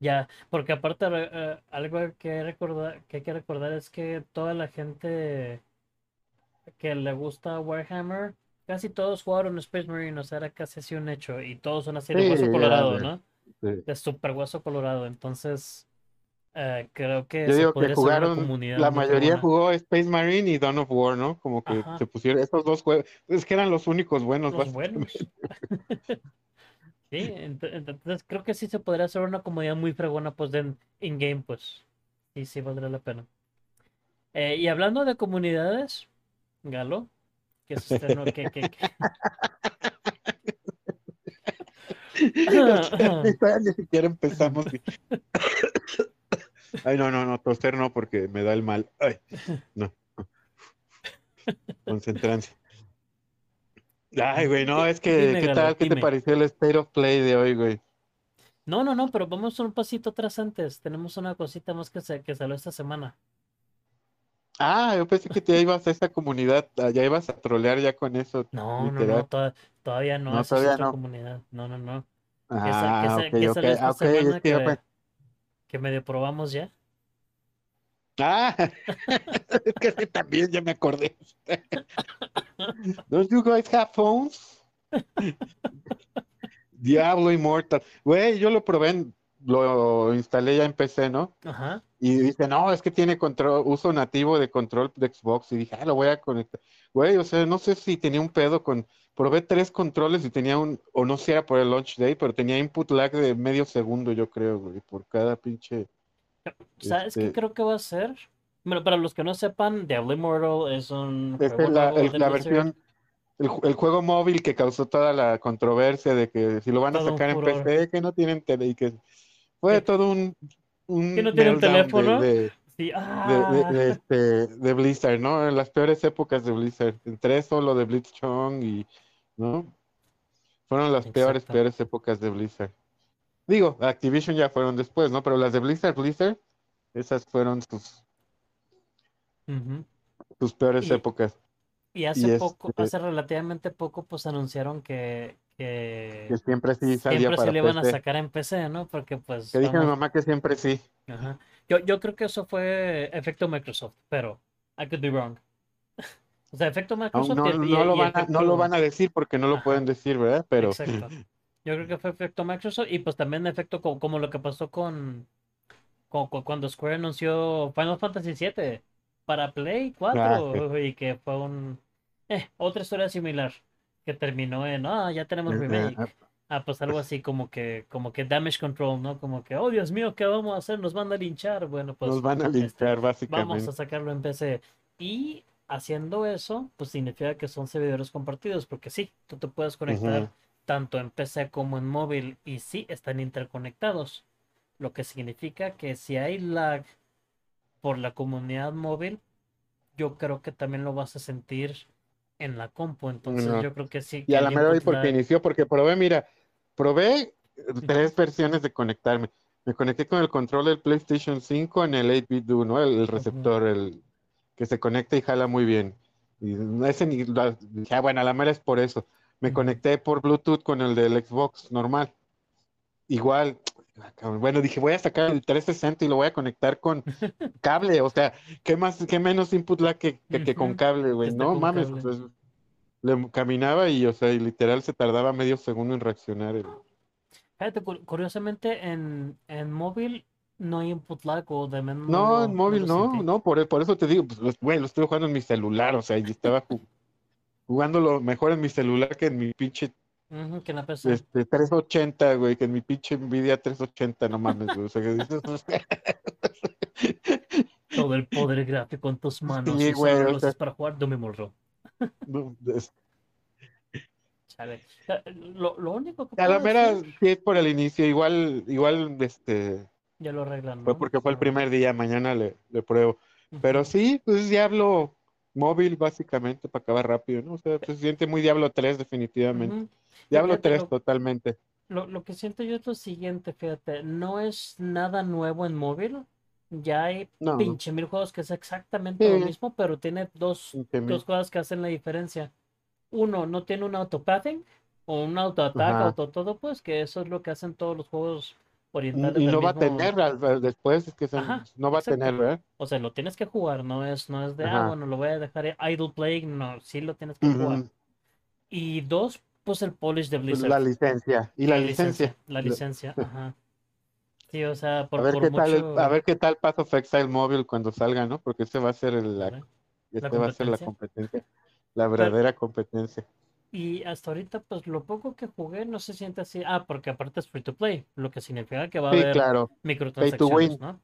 Speaker 1: Ya, porque aparte eh, algo que recordar, que hay que recordar es que toda la gente que le gusta Warhammer, casi todos jugaron Space Marine, o sea, era casi así un hecho, y todos son así de
Speaker 2: Sí,
Speaker 1: hueso colorado, ¿no?
Speaker 2: de-
Speaker 1: De super hueso colorado, entonces eh, creo que
Speaker 2: Yo digo que jugaron,
Speaker 1: comunidad
Speaker 2: la mayoría jugó Space Marine y Dawn of War, ¿no? Como que
Speaker 1: Ajá,
Speaker 2: se pusieron estos dos juegos, es que eran los únicos buenos,
Speaker 1: los buenos. Sí, ent- entonces creo que sí se podría hacer una comunidad muy fregona, pues, de in-game, pues. Sí, sí, valdría la pena. Eh, y hablando de comunidades, Galo, que es este, no, que, que, que-
Speaker 2: ni siquiera empezamos. y- Ay, no, no, no, toser no, porque me da el mal. Ay, no, concentrancia. Ay, güey, no, es que,
Speaker 1: Dime,
Speaker 2: ¿qué
Speaker 1: Galo,
Speaker 2: tal? ¿Qué te pareció el State of Play de hoy, güey?
Speaker 1: No, no, no, pero vamos un pasito atrás antes. Tenemos una cosita más que, se, que salió esta semana.
Speaker 2: Ah, yo pensé que te ibas a esa comunidad, ah, ya ibas a trolear ya con eso,
Speaker 1: No, no, no, todavía no,
Speaker 2: No,
Speaker 1: esa es
Speaker 2: todavía
Speaker 1: otra
Speaker 2: no.
Speaker 1: comunidad. No, no, no. Que,
Speaker 2: Ah,
Speaker 1: que esta
Speaker 2: ah, es que
Speaker 1: que, que medio probamos ya.
Speaker 2: Ah, es que también ya me acordé. Don't you guys have phones? Diablo Immortal. Güey, yo lo probé, lo instalé ya en PC, ¿no?
Speaker 1: Ajá.
Speaker 2: Y dice, no, es que tiene control, uso nativo de control de Xbox. Y dije, ah, lo voy a conectar. Güey, o sea, no sé si tenía un pedo con. Probé tres controles y tenía un, o no sé, era por el launch day, pero tenía input lag de medio segundo, yo creo, güey, por cada pinche.
Speaker 1: ¿Sabes qué
Speaker 2: Este,
Speaker 1: creo que va a ser? Bueno, para los que no sepan, Diablo Immortal es un
Speaker 2: esta
Speaker 1: juego
Speaker 2: es la, el- la versión, el, el juego móvil que causó toda la controversia de que si lo van a
Speaker 1: Todo
Speaker 2: sacar en. PC, que no tienen tele, y que fue todo un, un
Speaker 1: que no tienen
Speaker 2: de,
Speaker 1: teléfono.
Speaker 2: de,
Speaker 1: Sí,
Speaker 2: de, de,
Speaker 1: ah,
Speaker 2: de, este, de Blizzard, ¿no? En las peores épocas de Blizzard. Entre eso, lo de Blitzchung y, ¿no? Fueron las peores, peores épocas de Blizzard. Digo, Activision ya fueron después, ¿no? Pero las de Blizzard, Blizzard, esas fueron sus,
Speaker 1: Ujú.
Speaker 2: sus peores
Speaker 1: Y,
Speaker 2: épocas.
Speaker 1: y
Speaker 2: Y
Speaker 1: hace poco,
Speaker 2: este,
Speaker 1: hace relativamente poco, pues anunciaron que,
Speaker 2: que
Speaker 1: que
Speaker 2: siempre sí salía
Speaker 1: siempre se le iban a sacar en PC, ¿no? Porque pues
Speaker 2: Que dije a mi mamá que siempre sí.
Speaker 1: ajá. Yo, yo creo que eso fue efecto Microsoft, pero I could be wrong. O sea, efecto Microsoft
Speaker 2: no,
Speaker 1: y, y-
Speaker 2: no lo van a, no lo van a decir porque no lo
Speaker 1: ajá,
Speaker 2: pueden decir, ¿verdad? Pero
Speaker 1: exacto. Yo creo que fue efecto Microsoft y pues también efecto co- como, lo que pasó con, con- con- cuando Square anunció Final Fantasy VII para Play
Speaker 2: ah, sí.
Speaker 1: 4 y que fue un eh, otra historia similar que terminó en ah ya tenemos
Speaker 2: Eh,
Speaker 1: remake.
Speaker 2: ah,
Speaker 1: Ah, pues algo así como que, como que damage control, ¿no? Como que, oh Dios mío, ¿qué vamos a hacer? Nos van a linchar. Bueno, pues
Speaker 2: Nos van a
Speaker 1: este,
Speaker 2: linchar,
Speaker 1: vamos a
Speaker 2: básicamente.
Speaker 1: sacarlo en PC. Y haciendo eso, pues significa que son servidores compartidos, porque sí, tú te puedes conectar tanto en PC como en móvil y sí, están interconectados. Lo que significa que si hay lag por la comunidad móvil, yo creo que también lo vas a sentir en la compu. Entonces
Speaker 2: No.
Speaker 1: yo creo que sí,
Speaker 2: Y a la mera hoy porque inició, porque probé, mira, probé eh, tres versiones de conectarme. Me conecté con el control del PlayStation 5 en el 8-bit Do, ¿no? El, receptor, el que se conecta y jala muy bien. Y ese ni, la- dije, ah, bueno, a la mera es por eso. Me conecté por Bluetooth con el del Xbox normal. Igual, bueno, dije, voy a sacar el 360 y lo voy a conectar con cable. O sea, ¿qué más, qué menos input lag que, que, que con cable, güey? No mames, pues, le caminaba y, o sea, y literal se tardaba medio segundo en reaccionar. el-
Speaker 1: Fíjate, cu- curiosamente en, en móvil no hay input lag o de menos no
Speaker 2: en móvil no, no, por, por eso te digo, pues, güey, lo estuve jugando en mi celular, o sea, y estaba ju- jugándolo mejor en mi celular que en mi pinche
Speaker 1: Que
Speaker 2: este, 380, güey, que en mi pinche Nvidia 380, no mames, güey, o sea, que dices,
Speaker 1: Todo el poder gráfico en tus manos
Speaker 2: sí,
Speaker 1: y
Speaker 2: güey, o sea,
Speaker 1: para jugar Doom
Speaker 2: no, es-
Speaker 1: Chale. Lo, lo único que
Speaker 2: a la mera
Speaker 1: decir,
Speaker 2: sí es por el inicio, igual, igual, este,
Speaker 1: ya lo arreglan,
Speaker 2: fue
Speaker 1: ¿no?
Speaker 2: porque fue el primer día, mañana le, le pruebo, pero sí, pues Diablo móvil, básicamente, para acabar rápido, ¿no? O sea, se siente muy Diablo 3, definitivamente. Diablo
Speaker 1: Fíjate,
Speaker 2: 3,
Speaker 1: lo,
Speaker 2: totalmente.
Speaker 1: lo, lo que siento yo es lo siguiente, fíjate, no es nada nuevo en móvil. Ya hay
Speaker 2: No,
Speaker 1: pinche mil juegos que es exactamente lo mismo, pero tiene dos, dos cosas que hacen la diferencia. Uno, no tiene un autopathing o un autoataque, auto todo, pues que eso es lo que hacen todos los juegos
Speaker 2: Y no va a tener, después es que se-
Speaker 1: Ajá,
Speaker 2: no va a tener. ¿verdad?
Speaker 1: O sea, lo tienes que jugar, no es, no es de, ah, bueno, lo voy a dejar idle playing, no, sí lo tienes que jugar. Y dos, pues el polish de
Speaker 2: Pues
Speaker 1: Blizzard,
Speaker 2: la licencia. Y
Speaker 1: la
Speaker 2: la
Speaker 1: licencia,
Speaker 2: licencia.
Speaker 1: la licencia, ajá. Sí, o sea,
Speaker 2: A
Speaker 1: por,
Speaker 2: ver
Speaker 1: por
Speaker 2: qué tal, el- a
Speaker 1: mucho,
Speaker 2: ver qué tal Path of Exile móvil cuando salga, ¿no? Porque este va a ser el- la, este va a ser la
Speaker 1: competencia.
Speaker 2: la
Speaker 1: Pero,
Speaker 2: verdadera competencia.
Speaker 1: Y hasta ahorita, pues lo poco que jugué no se siente así. Ah, porque aparte es free to play, lo que significa que va a
Speaker 2: Sí,
Speaker 1: haber
Speaker 2: claro.
Speaker 1: Microtransacciones. ¿no?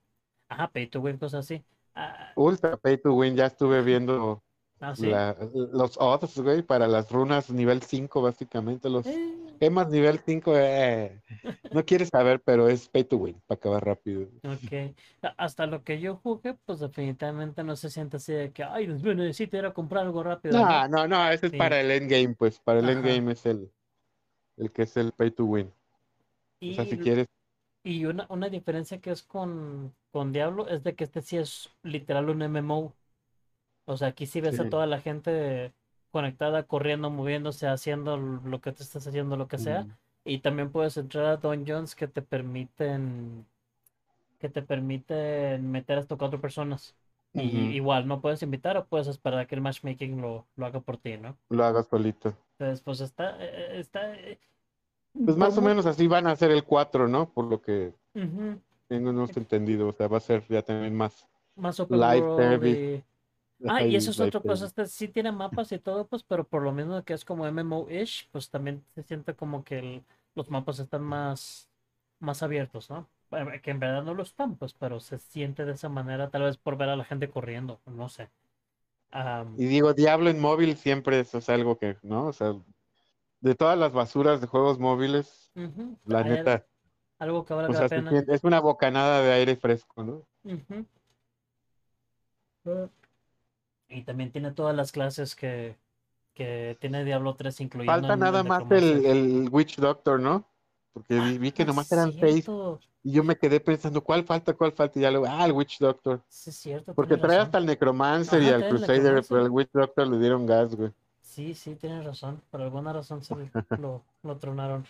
Speaker 1: Ajá, pay to win, cosas así. Ah,
Speaker 2: Ultra pay to win. Ya estuve viendo
Speaker 1: ah, sí.
Speaker 2: la, los odds, güey, para las runas nivel 5, básicamente. Los
Speaker 1: Eh,
Speaker 2: gemas nivel 5, eh, no quieres saber, pero es pay to win, para acabar rápido.
Speaker 1: Ok, hasta lo que yo jugué, pues definitivamente no se siente así de que, ay, mío, necesito ir a comprar algo rápido, ¿no?
Speaker 2: No, no, no, ese es para el endgame, pues, para el
Speaker 1: ajá.
Speaker 2: endgame es el, el que es el pay to win. O sea, si
Speaker 1: Y,
Speaker 2: quieres,
Speaker 1: y una, una diferencia que es con, con Diablo es de que este sí es literal un MMO. O sea, aquí sí ves a toda la gente conectada, corriendo, moviéndose, haciendo lo que te estás haciendo, lo que sea.
Speaker 2: Mm.
Speaker 1: Y también puedes entrar a dungeons que te permiten, que te permiten meter hasta cuatro personas. Y igual, no puedes invitar o puedes esperar a que el matchmaking lo, lo haga por ti, ¿no?
Speaker 2: Lo hagas solito.
Speaker 1: Entonces, pues está, eh, está, eh,
Speaker 2: Pues más o menos así van a hacer el 4, ¿no? Por lo que tengo no entendido. O sea, va a ser ya también más
Speaker 1: más open
Speaker 2: live service.
Speaker 1: y... Ah, y eso es otra cosa, este sí tiene mapas y todo, pues, pero por lo mismo que es como MMO-ish, pues también se siente como que el- los mapas están más, más abiertos, ¿no? Que en verdad no lo están, pues, pero se siente de esa manera, tal vez por ver a la gente corriendo, no sé.
Speaker 2: Y digo, Diablo en móvil siempre eso es algo que, ¿no? O sea, de todas las basuras de juegos móviles, la neta,
Speaker 1: algo que
Speaker 2: o
Speaker 1: valga la
Speaker 2: sea, se
Speaker 1: pena.
Speaker 2: es una bocanada de aire fresco, ¿no?
Speaker 1: Eh, Y también tiene todas las clases que, que tiene Diablo 3, incluyendo
Speaker 2: Falta nada más el, el Witch Doctor, ¿no? Porque
Speaker 1: Ah,
Speaker 2: vi, vi que
Speaker 1: no,
Speaker 2: nomás eran seis y yo me quedé pensando, ¿cuál falta? ¿Cuál falta? Y ya luego, ah, el Witch Doctor.
Speaker 1: Sí, es cierto,
Speaker 2: Porque trae
Speaker 1: razón.
Speaker 2: hasta el Necromancer y al Crusader, pero el Witch Doctor le dieron gas, güey.
Speaker 1: Sí, sí, tienes razón. Por alguna razón se lo, lo tronaron.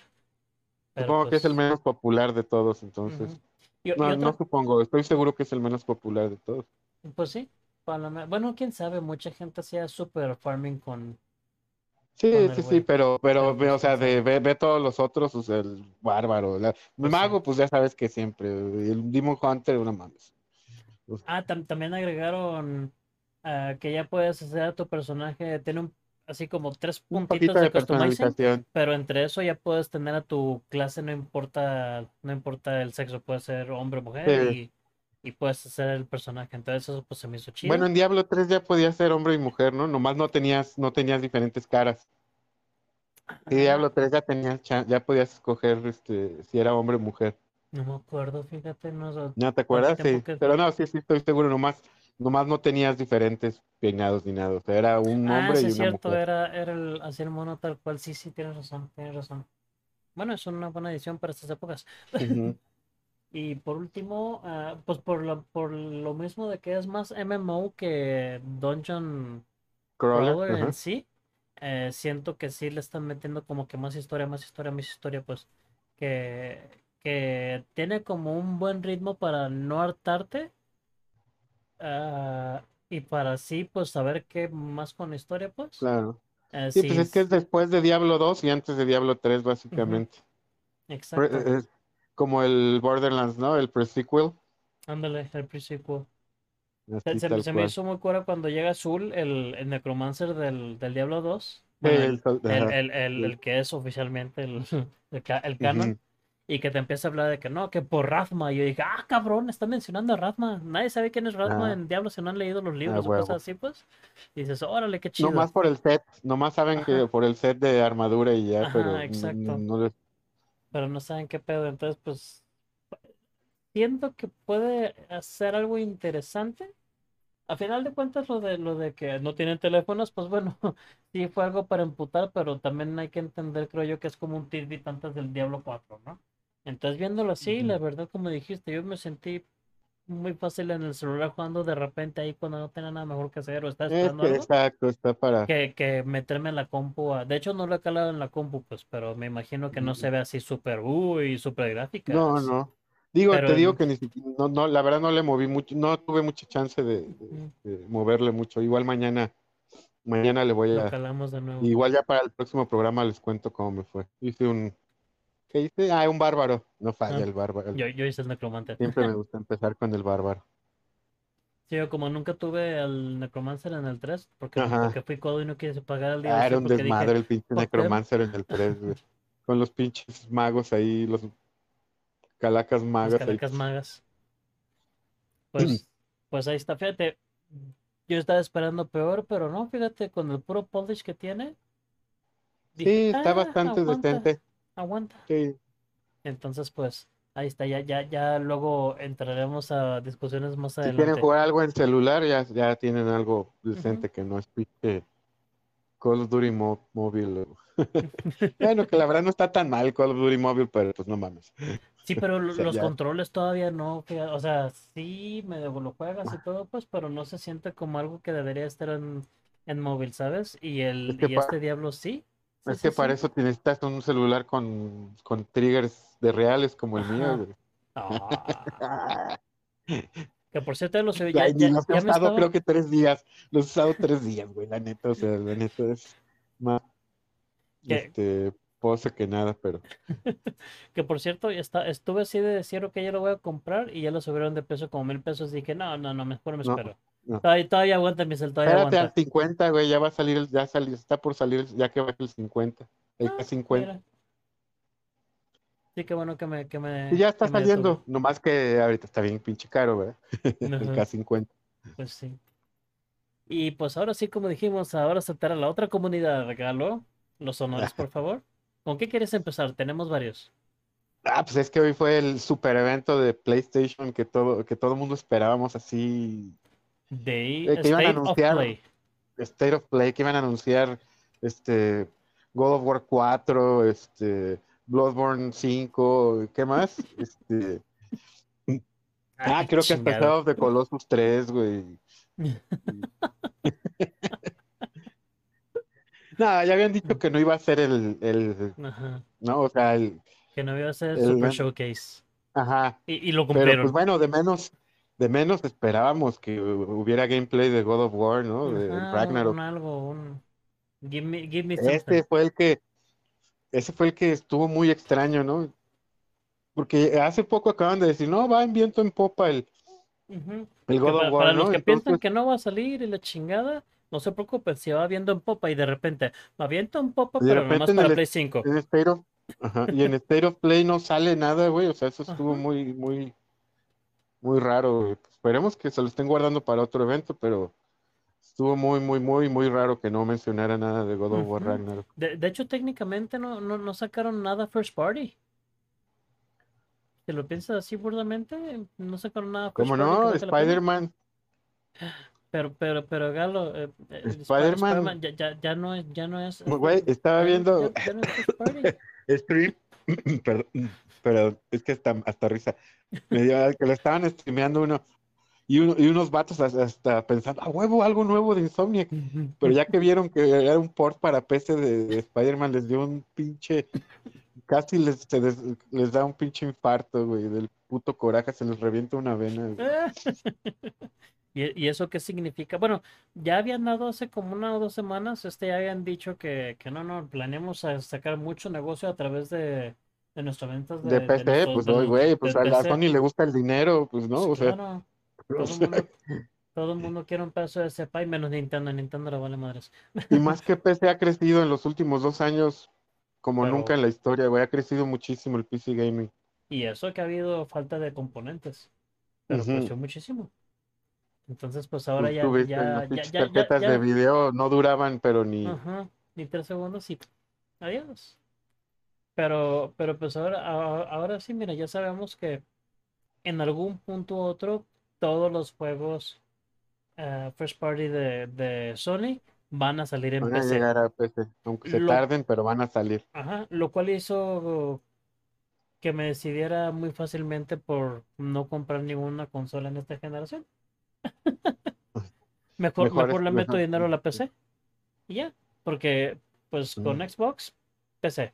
Speaker 1: Pero
Speaker 2: Supongo que es el
Speaker 1: pues.
Speaker 2: menos popular de todos, entonces.
Speaker 1: ujú. Y, y
Speaker 2: No, no supongo, estoy seguro que es el menos popular de todos.
Speaker 1: pues sí. Bueno, quién sabe, mucha gente hacía super farming con,
Speaker 2: Sí,
Speaker 1: con
Speaker 2: sí, sí, pero, pero,
Speaker 1: pues
Speaker 2: o sea, de, ve, ve todos los otros, o sea, el bárbaro, la-
Speaker 1: Pues sí.
Speaker 2: mago, pues ya sabes que siempre, el Demon Hunter, una mames. Pues,
Speaker 1: Ah, tam- también agregaron ah, que ya puedes hacer a tu personaje, tiene un, así como tres
Speaker 2: Un
Speaker 1: puntitos de
Speaker 2: de
Speaker 1: customizing, pero entre eso ya puedes tener a tu clase, no importa, no importa el sexo, puede ser hombre o mujer
Speaker 2: Sí.
Speaker 1: y, y puedes hacer el personaje. Entonces eso pues se me hizo chido.
Speaker 2: Bueno, en Diablo 3 ya podías ser hombre y mujer, ¿no? Nomás no tenías, no tenías diferentes caras. Y
Speaker 1: Ah,
Speaker 2: Diablo 3 ya tenías, ya podías escoger este, si era hombre o mujer.
Speaker 1: no me acuerdo, fíjate, no
Speaker 2: ¿No te acuerdas? Sí.
Speaker 1: que...
Speaker 2: Pero no, sí, sí, estoy seguro. Nomás, nomás no tenías diferentes peinados ni nada. O sea, era un
Speaker 1: Ah,
Speaker 2: hombre
Speaker 1: sí
Speaker 2: y
Speaker 1: es
Speaker 2: una
Speaker 1: cierto,
Speaker 2: mujer.
Speaker 1: era, era el, así el mono tal cual, sí, sí, tienes razón, tienes razón. Bueno, es una buena edición para estas épocas.
Speaker 2: Ujú.
Speaker 1: Y por último, ah, pues por lo, por lo mismo de que es más MMO que Dungeon
Speaker 2: Crawler.
Speaker 1: En sí, eh, siento que sí le están metiendo como que más historia, más historia, más historia, pues que, que tiene como un buen ritmo para no hartarte ah, y para así pues saber qué más con la historia, pues.
Speaker 2: Claro.
Speaker 1: Eh,
Speaker 2: Sí, pues es que es después de Diablo 2 y antes de Diablo 3, básicamente.
Speaker 1: Exacto.
Speaker 2: Es como el Borderlands, ¿no? El pre-sequel.
Speaker 1: Ándale, el pre-sequel. Se, se- se me hizo muy cura cuando llega Azul, el, el Necromancer del, del Diablo 2.
Speaker 2: Sí,
Speaker 1: Bueno,
Speaker 2: el
Speaker 1: el, el, que es oficialmente el, el, ca- el canon.
Speaker 2: Ujú.
Speaker 1: Y que te empieza a hablar de que no, que por Rathma. Y yo dije, ah, cabrón, está mencionando a Rathma. Nadie sabe quién es Rathma
Speaker 2: Ah,
Speaker 1: en Diablo si no han leído los
Speaker 2: a
Speaker 1: libros o
Speaker 2: huevo.
Speaker 1: cosas así, pues. Y dices, órale, qué chido.
Speaker 2: Nomás por el set, nomás saben que
Speaker 1: Ajá,
Speaker 2: por el set de armadura y ya, pero
Speaker 1: ajá,
Speaker 2: n-
Speaker 1: exacto.
Speaker 2: no les...
Speaker 1: Pero no saben qué pedo. Entonces, pues, siento que puede hacer algo interesante. A final de cuentas, lo de lo de que no tienen teléfonos, pues bueno, sí fue algo para emputar, pero también hay que entender, creo yo, que es como un tidbit antes del Diablo 4, ¿no? Entonces, viéndolo así, la verdad, como dijiste, yo me sentí muy fácil en el celular jugando de repente ahí cuando no tenía nada mejor que hacer o estaba
Speaker 2: Es
Speaker 1: esperando
Speaker 2: que
Speaker 1: algo,
Speaker 2: exacto, está para...
Speaker 1: que, que meterme en la compu. a- De hecho, no lo he calado en la compu, pues, pero me imagino que no se ve así súper, uy, súper
Speaker 2: No,
Speaker 1: gráficas.
Speaker 2: no. Digo,
Speaker 1: Pero
Speaker 2: te digo que ni siquiera, no, no, la verdad no le moví mucho, no tuve mucha chance de, de-
Speaker 1: Ujú.
Speaker 2: de moverle mucho. Igual mañana, mañana le voy
Speaker 1: Lo
Speaker 2: a,
Speaker 1: calamos de nuevo.
Speaker 2: igual ya para el próximo programa les cuento cómo me fue. Hice un, ¿qué hice? Ah, un bárbaro. No falla
Speaker 1: Ah,
Speaker 2: el bárbaro.
Speaker 1: yo, yo hice el necromante.
Speaker 2: Siempre me gusta empezar con el bárbaro.
Speaker 1: Sí, yo como nunca tuve al Necromancer en el 3, porque, porque fui codo y no quise pagar el
Speaker 2: Ah, era un
Speaker 1: dije,
Speaker 2: desmadre el pinche. Necromancer en el 3, güey. Con los pinches magos ahí, los calacas magas ahí.
Speaker 1: calacas magas. Pues, pues ahí está, fíjate. Yo estaba esperando peor, pero no, fíjate, con el puro polish que tiene, dije,
Speaker 2: Sí, está
Speaker 1: ah,
Speaker 2: bastante
Speaker 1: aguanta,
Speaker 2: decente.
Speaker 1: Aguanta.
Speaker 2: Sí.
Speaker 1: Entonces, pues, ahí está, ya, ya, ya luego entraremos a discusiones más
Speaker 2: Si quieren
Speaker 1: adelante.
Speaker 2: jugar algo en celular, ya, ya tienen algo decente que no es Call of Duty Mo- Mobile. Bueno, que la verdad no está tan mal Call of Duty Mobile, pero pues no mames.
Speaker 1: Sí, pero
Speaker 2: O
Speaker 1: lo-
Speaker 2: sea,
Speaker 1: los
Speaker 2: ya.
Speaker 1: controles todavía no, o sea, sí medio lo juegas y todo, pues, pero no se siente como algo que debería estar en, en móvil, ¿sabes? Y
Speaker 2: Es
Speaker 1: el,
Speaker 2: que,
Speaker 1: y este Diablo sí,
Speaker 2: es
Speaker 1: sí,
Speaker 2: que para
Speaker 1: sí.
Speaker 2: eso te necesitas un celular con, con triggers de reales como el mío, güey.
Speaker 1: Ah, que por cierto, los, ya,
Speaker 2: ni
Speaker 1: ya,
Speaker 2: los he
Speaker 1: ya
Speaker 2: usado
Speaker 1: estaba,
Speaker 2: creo que tres días. Los he usado tres días, güey, la neta, o sea, la neta es más este pose que nada, pero
Speaker 1: que por cierto, ya está, estuve así de decir que ya lo voy a comprar y ya lo subieron de peso como mil pesos. Dije, no, no, no, mejor me espero.
Speaker 2: no.
Speaker 1: Todavía, todavía aguanta, mi cel, todavía
Speaker 2: Espérate al
Speaker 1: aguanta.
Speaker 2: 50, güey, ya va a salir, el- ya salió, está por salir, el- ya que va el 50, el
Speaker 1: Ah,
Speaker 2: K50.
Speaker 1: mira, sí, qué bueno que me, que
Speaker 2: Y
Speaker 1: me,
Speaker 2: ya está saliendo, nomás que ahorita está bien pinche caro, ¿verdad? El
Speaker 1: Ajá,
Speaker 2: K50.
Speaker 1: pues sí. Y pues ahora sí, como dijimos, ahora saltar a la otra comunidad, regalo. Los honores, por favor. ¿Con qué quieres empezar? Tenemos varios.
Speaker 2: Ah, pues es que hoy fue el super evento de PlayStation que todo, que todo mundo esperábamos así,
Speaker 1: De
Speaker 2: eh, que iban a
Speaker 1: State of
Speaker 2: anunciar
Speaker 1: Play.
Speaker 2: State of Play, que iban a anunciar este God of War 4, este Bloodborne 5, ¿qué más? Este, ah,
Speaker 1: Ay,
Speaker 2: creo que hasta. Shadow of the Colossus 3, güey. No, ya habían dicho que no iba a ser el, el,
Speaker 1: Ajá.
Speaker 2: no, o sea, el,
Speaker 1: Que no iba a ser
Speaker 2: el,
Speaker 1: Super Showcase.
Speaker 2: ajá,
Speaker 1: Y, y lo
Speaker 2: pero pues
Speaker 1: cumplieron.
Speaker 2: bueno, de menos, de menos esperábamos que hubiera gameplay de God of War, ¿no? De
Speaker 1: Ajá,
Speaker 2: Ragnarok.
Speaker 1: un algo, un... Give me, give me
Speaker 2: Este fue el que, ese fue el que estuvo muy extraño, ¿no? Porque hace poco acaban de decir, no, va en viento en popa el, el God of
Speaker 1: pa-
Speaker 2: War,
Speaker 1: para los que piensan que no va a salir y la chingada, no se preocupe, se va viendo en popa y de repente me avienta un popa,
Speaker 2: de
Speaker 1: pero nomás
Speaker 2: en
Speaker 1: para
Speaker 2: el-
Speaker 1: Play 5.
Speaker 2: En State of- ajá, y en State of Play no sale nada, güey. O sea, eso estuvo
Speaker 1: Ajá.
Speaker 2: muy, muy, muy raro, güey. Esperemos que se lo estén guardando para otro evento, pero estuvo muy, muy, muy, muy raro que no mencionara nada de God of War. Ragnarok.
Speaker 1: De, de hecho, técnicamente no, no, no sacaron nada first party. Si lo piensas así burdamente, no sacaron nada first
Speaker 2: ¿Cómo no? Spider-Man.
Speaker 1: Pero, pero, pero Galo, eh, eh, Sp-
Speaker 2: Spider-Man.
Speaker 1: Ya, ya, ya no es, ya no es.
Speaker 2: Güey, estaba viendo
Speaker 1: ya- no es
Speaker 2: stream. Perdón, perdón, es que hasta, hasta risa. Me dio que lo estaban streameando uno. Y, uno, y unos vatos hasta, pensando, a huevo, algo nuevo de Insomniac. Pero ya que vieron que era un port para PC de, de Spider-Man, les dio un pinche. Casi les, se les da un pinche infarto, güey. Del puto coraje, se les revienta una vena. güey.
Speaker 1: ¿Y, eso qué significa? Bueno, ya habían dado hace como una o dos semanas, este ya habían dicho que, que no, no, planeamos sacar mucho negocio a través de, de nuestras ventas de,
Speaker 2: De
Speaker 1: de
Speaker 2: PC,
Speaker 1: nuestros-
Speaker 2: pues,
Speaker 1: de
Speaker 2: güey,
Speaker 1: de
Speaker 2: pues a la. Sony le gusta el dinero, pues, ¿no? O sea,
Speaker 1: Claro, todo el
Speaker 2: sea,
Speaker 1: mundo, todo el mundo quiere un pedazo de ese pie, menos Nintendo, Nintendo le vale madres.
Speaker 2: y más que PC ha crecido en los últimos dos años, como
Speaker 1: Pero-
Speaker 2: nunca en la historia, güey. Ha crecido muchísimo el PC Gaming.
Speaker 1: Y eso que ha habido falta de componentes, pero
Speaker 2: Ujú.
Speaker 1: creció muchísimo. Entonces, pues ahora
Speaker 2: Pues
Speaker 1: ya,
Speaker 2: viste,
Speaker 1: ya, ya, ya,
Speaker 2: tarjetas
Speaker 1: ya-
Speaker 2: de video no duraban, pero ni.
Speaker 1: Ajá, ni tres segundos y adiós. Pero, pero pues ahora, ahora sí, mira, ya sabemos que en algún punto u otro todos los juegos eh, first party de, de Sony van a salir en
Speaker 2: Van a llegar a PC, aunque se
Speaker 1: Lo-
Speaker 2: tarden, pero van a salir.
Speaker 1: Ajá, lo cual hizo que me decidiera muy fácilmente por no comprar ninguna consola en esta generación. Mejor,
Speaker 2: Mejor
Speaker 1: le meto
Speaker 2: mejor-
Speaker 1: dinero a la PC y ya, porque pues con
Speaker 2: Mm.
Speaker 1: Xbox, PC,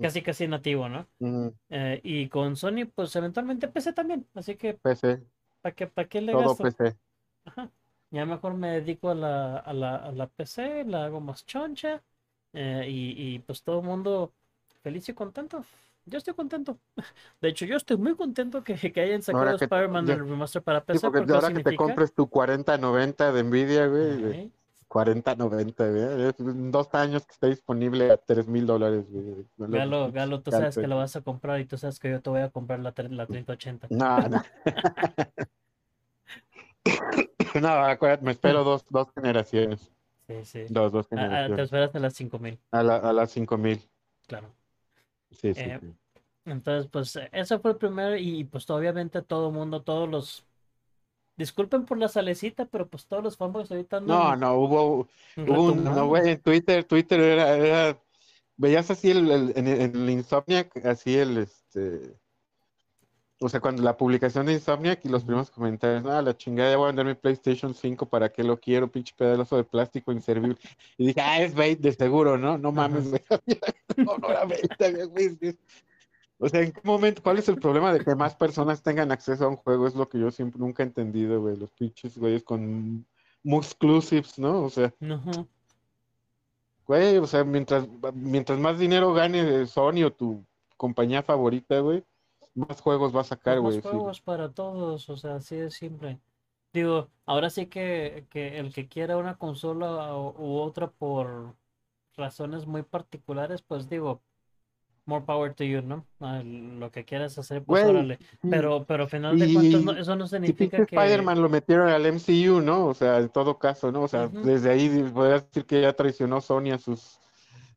Speaker 1: Casi casi nativo, ¿no?
Speaker 2: ujú.
Speaker 1: Eh, y con Sony, pues eventualmente PC también, así que
Speaker 2: PC,
Speaker 1: ¿para qué, para qué le
Speaker 2: todo
Speaker 1: gasto?
Speaker 2: PC.
Speaker 1: Ajá. Ya mejor me dedico a la, a la, a la PC, la hago más choncha eh, y, y pues todo el mundo feliz y contento. Yo estoy contento. De hecho, yo estoy muy contento que, que hayan sacado Spider-Man
Speaker 2: ya-
Speaker 1: el remaster para
Speaker 2: Sí,
Speaker 1: PC
Speaker 2: porque
Speaker 1: porque
Speaker 2: ahora que te
Speaker 1: significa...
Speaker 2: compres tu 4090 de Nvidia, güey, de
Speaker 1: Ay,
Speaker 2: 4090, güey, dos años que está disponible a 3 mil dólares, güey. No lo-
Speaker 1: Galo, Galo, tú sabes que lo vas a comprar y tú sabes que yo te voy a comprar la, la 3080.
Speaker 2: No, no. No, acuérdate, me espero dos, dos generaciones.
Speaker 1: Sí, sí.
Speaker 2: Dos, dos
Speaker 1: Ah, ah, te
Speaker 2: generaciones.
Speaker 1: esperas a las 5000,
Speaker 2: A, la, a las 5000.
Speaker 1: claro.
Speaker 2: Sí, sí,
Speaker 1: Eh,
Speaker 2: sí.
Speaker 1: Entonces, pues eso fue el primero y pues obviamente todo el mundo, todos los... Disculpen por la salecita, pero pues todos los fanboys ahorita
Speaker 2: No,
Speaker 1: andan
Speaker 2: no, hubo, hubo un, no, güey, en Twitter, Twitter era, era, veías así el, el- en, el- Insomniac, así el, este, o sea, cuando la publicación de Insomniac y los primeros comentarios, ah, la chingada, ya voy a vender mi PlayStation 5, ¿para qué lo quiero? Pinche pedazo de plástico inservible. Y dije, ah, es bait de seguro, ¿no? No mames, güey. No, no era bait, güey. O sea, ¿en qué momento, cuál es el problema de que más personas tengan acceso a un juego? Es lo que yo siempre nunca he entendido, güey. Los pinches güeyes con exclusives, ¿no? O sea, güey, o sea, mientras, mientras más dinero gane Sony o tu compañía favorita, güey, más juegos va a sacar, güey.
Speaker 1: más juegos para todos, o sea, así de simple. Digo, ahora sí que, que el que quiera una consola u otra por razones muy particulares, pues digo, more power to you, ¿no? Lo que quieras hacer, pues
Speaker 2: Güey,
Speaker 1: órale. Pero, pero al final de cuentas, no- eso no significa que...
Speaker 2: Spider-Man lo metieron al MCU, ¿no? O sea, en todo caso, ¿no? O sea, desde ahí podrías decir que ya traicionó Sony a sus,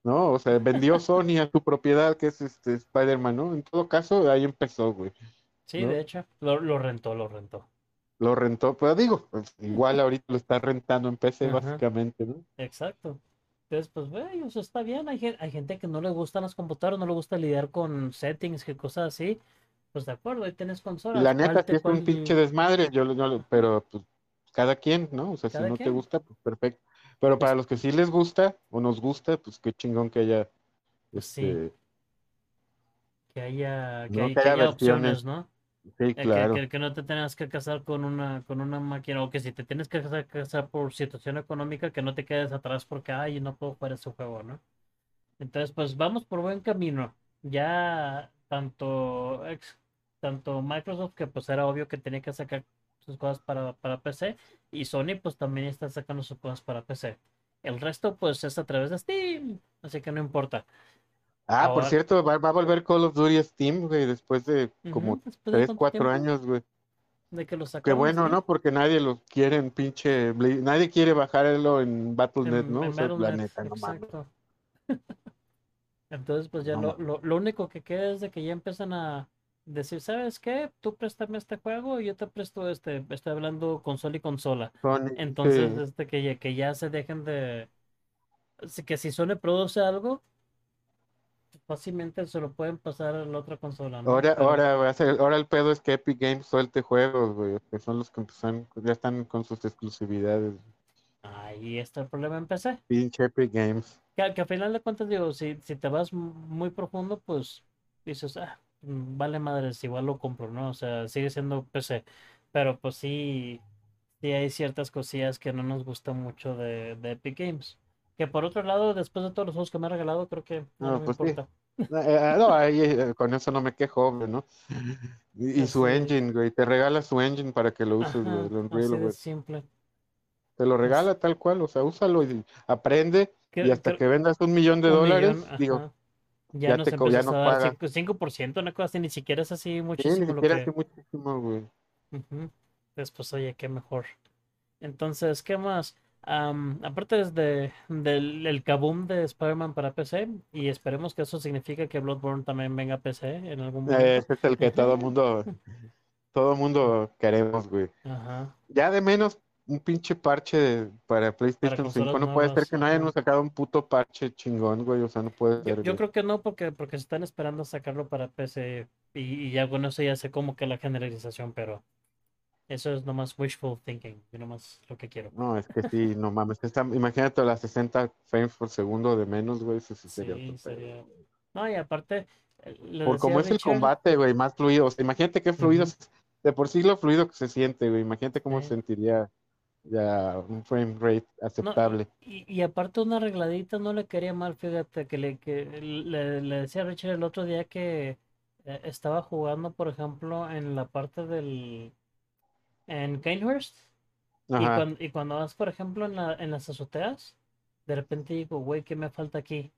Speaker 2: ¿no? O sea, vendió Sony a su propiedad, que es este Spider-Man, ¿no? En todo caso, ahí empezó, güey.
Speaker 1: Sí,
Speaker 2: ¿no?
Speaker 1: de hecho, lo, lo rentó, lo rentó.
Speaker 2: Lo rentó, pero digo, pues, igual ahorita lo está rentando en PC, básicamente, ¿no?
Speaker 1: Exacto. Entonces, pues, güey, eso está bien. Hay, hay gente que no le gustan las computadoras, no le gusta lidiar con settings, que cosas así. Pues de acuerdo, ahí tienes
Speaker 2: Y
Speaker 1: consolas.
Speaker 2: la
Speaker 1: ¿cuál
Speaker 2: neta sí es un pinche desmadre, yo, pero pues cada quien, ¿no? O sea, si no te gusta, pues perfecto. Pero para los que sí les gusta o nos gusta, pues qué chingón que haya,
Speaker 1: Pues sí.
Speaker 2: este,
Speaker 1: que haya, que
Speaker 2: No,
Speaker 1: hay-
Speaker 2: que
Speaker 1: que
Speaker 2: haya
Speaker 1: haya opciones. ¿no?
Speaker 2: Sí,
Speaker 1: que,
Speaker 2: claro.
Speaker 1: que- que no te tengas que casar con una, con una máquina, o que si te tienes que casar, casar por situación económica, que no te quedes atrás porque, ay, no puedo jugar ese juego, ¿no? Entonces, pues vamos por buen camino. Ya tanto, ex- tanto Microsoft, que pues era obvio que tenía que sacar sus cosas para, para PC y Sony pues también está sacando sus cosas para PC. El resto pues es a través de Steam, así que no importa.
Speaker 2: Ah, por cierto, va, va a volver Call of Duty Steam, güey, después de como
Speaker 1: Ujú, después de
Speaker 2: 3,
Speaker 1: tanto
Speaker 2: 4
Speaker 1: tiempo
Speaker 2: años, güey.
Speaker 1: de que lo
Speaker 2: Qué bueno, ¿no? Porque nadie lo quiere en pinche... Nadie quiere bajarlo en Battle.net,
Speaker 1: en-
Speaker 2: ¿no?
Speaker 1: en
Speaker 2: O sea, la
Speaker 1: Battle.net,
Speaker 2: neta, no mames.
Speaker 1: exacto. Entonces, pues ya
Speaker 2: No
Speaker 1: lo, lo, lo único que queda es de que ya empiezan a decir, ¿sabes qué? Tú préstame este juego y yo te presto este, estoy hablando consola y consola.
Speaker 2: Sony,
Speaker 1: Entonces,
Speaker 2: sí.
Speaker 1: este que ya, que ya se dejen de que si Sony produce algo, fácilmente se lo pueden pasar a la otra consola, ¿no?
Speaker 2: Ahora, ahora, ahora el pedo es que Epic Games suelte juegos, güey, que son los que empezaron, ya están con sus exclusividades.
Speaker 1: ahí está el problema en PC.
Speaker 2: Pinche Epic Games.
Speaker 1: Que, que a final de cuentas, digo, si, si te vas muy profundo, pues dices, ah, mm, vale madres, igual lo compro, ¿no? O sea, sigue siendo PC. Pero pues sí, sí hay ciertas cosillas que no nos gustan mucho de, de Epic Games. Que por otro lado, después de todos los juegos que me ha regalado, creo que
Speaker 2: No,
Speaker 1: no me
Speaker 2: pues sí.
Speaker 1: importa.
Speaker 2: Eh, no, ahí, eh, con eso no me quejo, ¿no? Y, y su engine, güey, te regala su engine para que lo uses,
Speaker 1: Ajá,
Speaker 2: güey,
Speaker 1: así
Speaker 2: Unreal,
Speaker 1: de simple.
Speaker 2: Te lo regala tal cual, o sea, úsalo y aprende y hasta
Speaker 1: que-
Speaker 2: vendas un millón de
Speaker 1: un
Speaker 2: dólares,
Speaker 1: millón,
Speaker 2: digo,
Speaker 1: Ya,
Speaker 2: ya
Speaker 1: nos
Speaker 2: te ya no paga.
Speaker 1: 5%, 5%, una cosa así, ni siquiera es así
Speaker 2: sí, ni
Speaker 1: muchísimo lo
Speaker 2: siquiera
Speaker 1: que...
Speaker 2: así muchísimo, güey.
Speaker 1: Después, oye, qué mejor. Entonces, ¿qué más? Am, aparte desde del el kaboom de Spider-Man para PC, y esperemos que eso signifique que Bloodborne también venga a PC en algún momento.
Speaker 2: Eh, Ese es el que todo mundo, todo mundo queremos, güey.
Speaker 1: Ajá.
Speaker 2: Ya de menos un pinche parche para PlayStation
Speaker 1: consolas
Speaker 2: 5. No puede ser que no hayan sacado un puto parche chingón, güey. O sea, no puede
Speaker 1: Yo,
Speaker 2: ser,
Speaker 1: yo creo que no, porque, porque se están esperando sacarlo para PC, y, y ya con eso ya sé como que la generalización, pero eso es nomás wishful thinking, yo nomás lo que quiero.
Speaker 2: No, es que sí, no mames. Está, imagínate las 60 frames por segundo de menos, güey. Eso sí sería
Speaker 1: Sí, sería... No, y aparte, eh,
Speaker 2: Por cómo
Speaker 1: decía
Speaker 2: es el combate, güey, más fluido. O sea, imagínate qué fluido, se- de por sí lo fluido que se siente, güey. Imagínate cómo sentiría ya un frame rate
Speaker 1: No,
Speaker 2: aceptable.
Speaker 1: y, y aparte una arregladita no le quería mal, fíjate, que le, que le, le decía a Richard el otro día que eh, estaba jugando, por ejemplo, en la parte del... en Kanehurst, y, cuando, y cuando vas, por ejemplo, en la, en las azoteas, de repente digo, güey, ¿qué me falta aquí?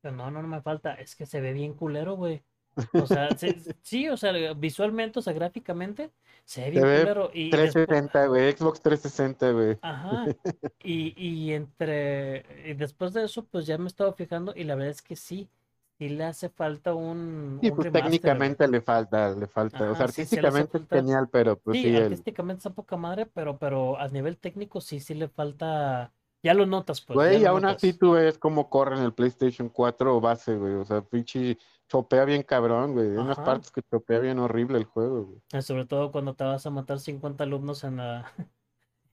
Speaker 1: Pero no, no, no me falta, es que se ve bien culero, güey. O sea, sí, sí, o sea, visualmente, o sea, gráficamente, se ve bien culero. Y, y después-
Speaker 2: 360, güey. Xbox 360, güey.
Speaker 1: Ajá. Y, y entre y después de eso, pues ya me he estado fijando y la verdad es que sí, sí le hace falta un,
Speaker 2: Sí,
Speaker 1: un
Speaker 2: pues
Speaker 1: remaster,
Speaker 2: técnicamente le falta, le falta. O sea,
Speaker 1: sí
Speaker 2: artísticamente es genial, pero pues
Speaker 1: Sí,
Speaker 2: sí, el...
Speaker 1: artísticamente está poca madre, pero, pero a nivel técnico sí, sí le falta. Ya lo notas, pues.
Speaker 2: Güey, aún así tú ves cómo corre en el PlayStation 4 base, güey. O sea, pinche chopea bien cabrón, güey. Hay unas partes que chopea bien horrible el juego, güey.
Speaker 1: Eh, Sobre todo cuando te vas a matar 50 alumnos en la,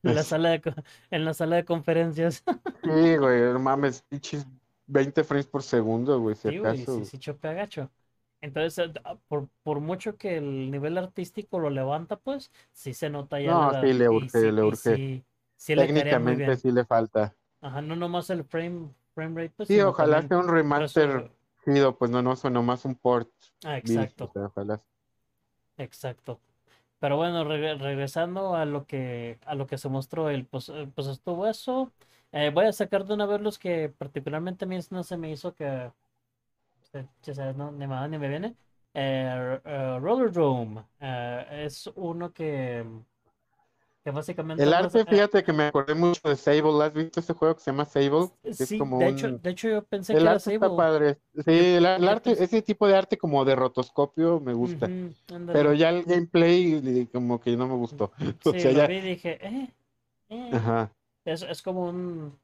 Speaker 1: en la sala de, en la sala de conferencias.
Speaker 2: Sí, güey, no mames, pinches 20 frames por segundo, güey, si
Speaker 1: Sí,
Speaker 2: acaso.
Speaker 1: sí, sí chopea gacho. Entonces, eh, ah, por, por mucho que el nivel artístico lo levanta, pues, sí se nota ya
Speaker 2: No,
Speaker 1: la
Speaker 2: sí le urge,
Speaker 1: sí,
Speaker 2: le urge.
Speaker 1: sí,
Speaker 2: Técnicamente sí le falta.
Speaker 1: Ajá, no nomás el frame, frame rate, pues,
Speaker 2: Sí, ojalá sea un remaster chido, pues no, no, fue nomás un port.
Speaker 1: Ah,
Speaker 2: vil, o
Speaker 1: exacto,
Speaker 2: sea, ojalá.
Speaker 1: exacto. Pero bueno, regre- regresando a lo que a lo que se mostró, el pues, eh, pues estuvo eso. Eh, voy a sacar de una vez los que particularmente a mí no se me hizo que, eh, ya sabes, no, ni me va ni me viene. Eh, eh, Roller eh, es uno que, que básicamente
Speaker 2: El arte, fíjate que me acordé mucho de Sable. ¿Has visto ese juego que se llama Sable? Que es
Speaker 1: Sí,
Speaker 2: como
Speaker 1: de
Speaker 2: un...
Speaker 1: hecho, de hecho yo pensé
Speaker 2: El
Speaker 1: que era
Speaker 2: arte está
Speaker 1: Sable.
Speaker 2: padre. Sí, el, arte, ese tipo de arte como de rotoscopio me gusta. Pero ya el gameplay como que no me gustó. O
Speaker 1: Sí,
Speaker 2: sea,
Speaker 1: lo
Speaker 2: ya.
Speaker 1: vi y dije, eh, eh.
Speaker 2: Ajá.
Speaker 1: Es, es como un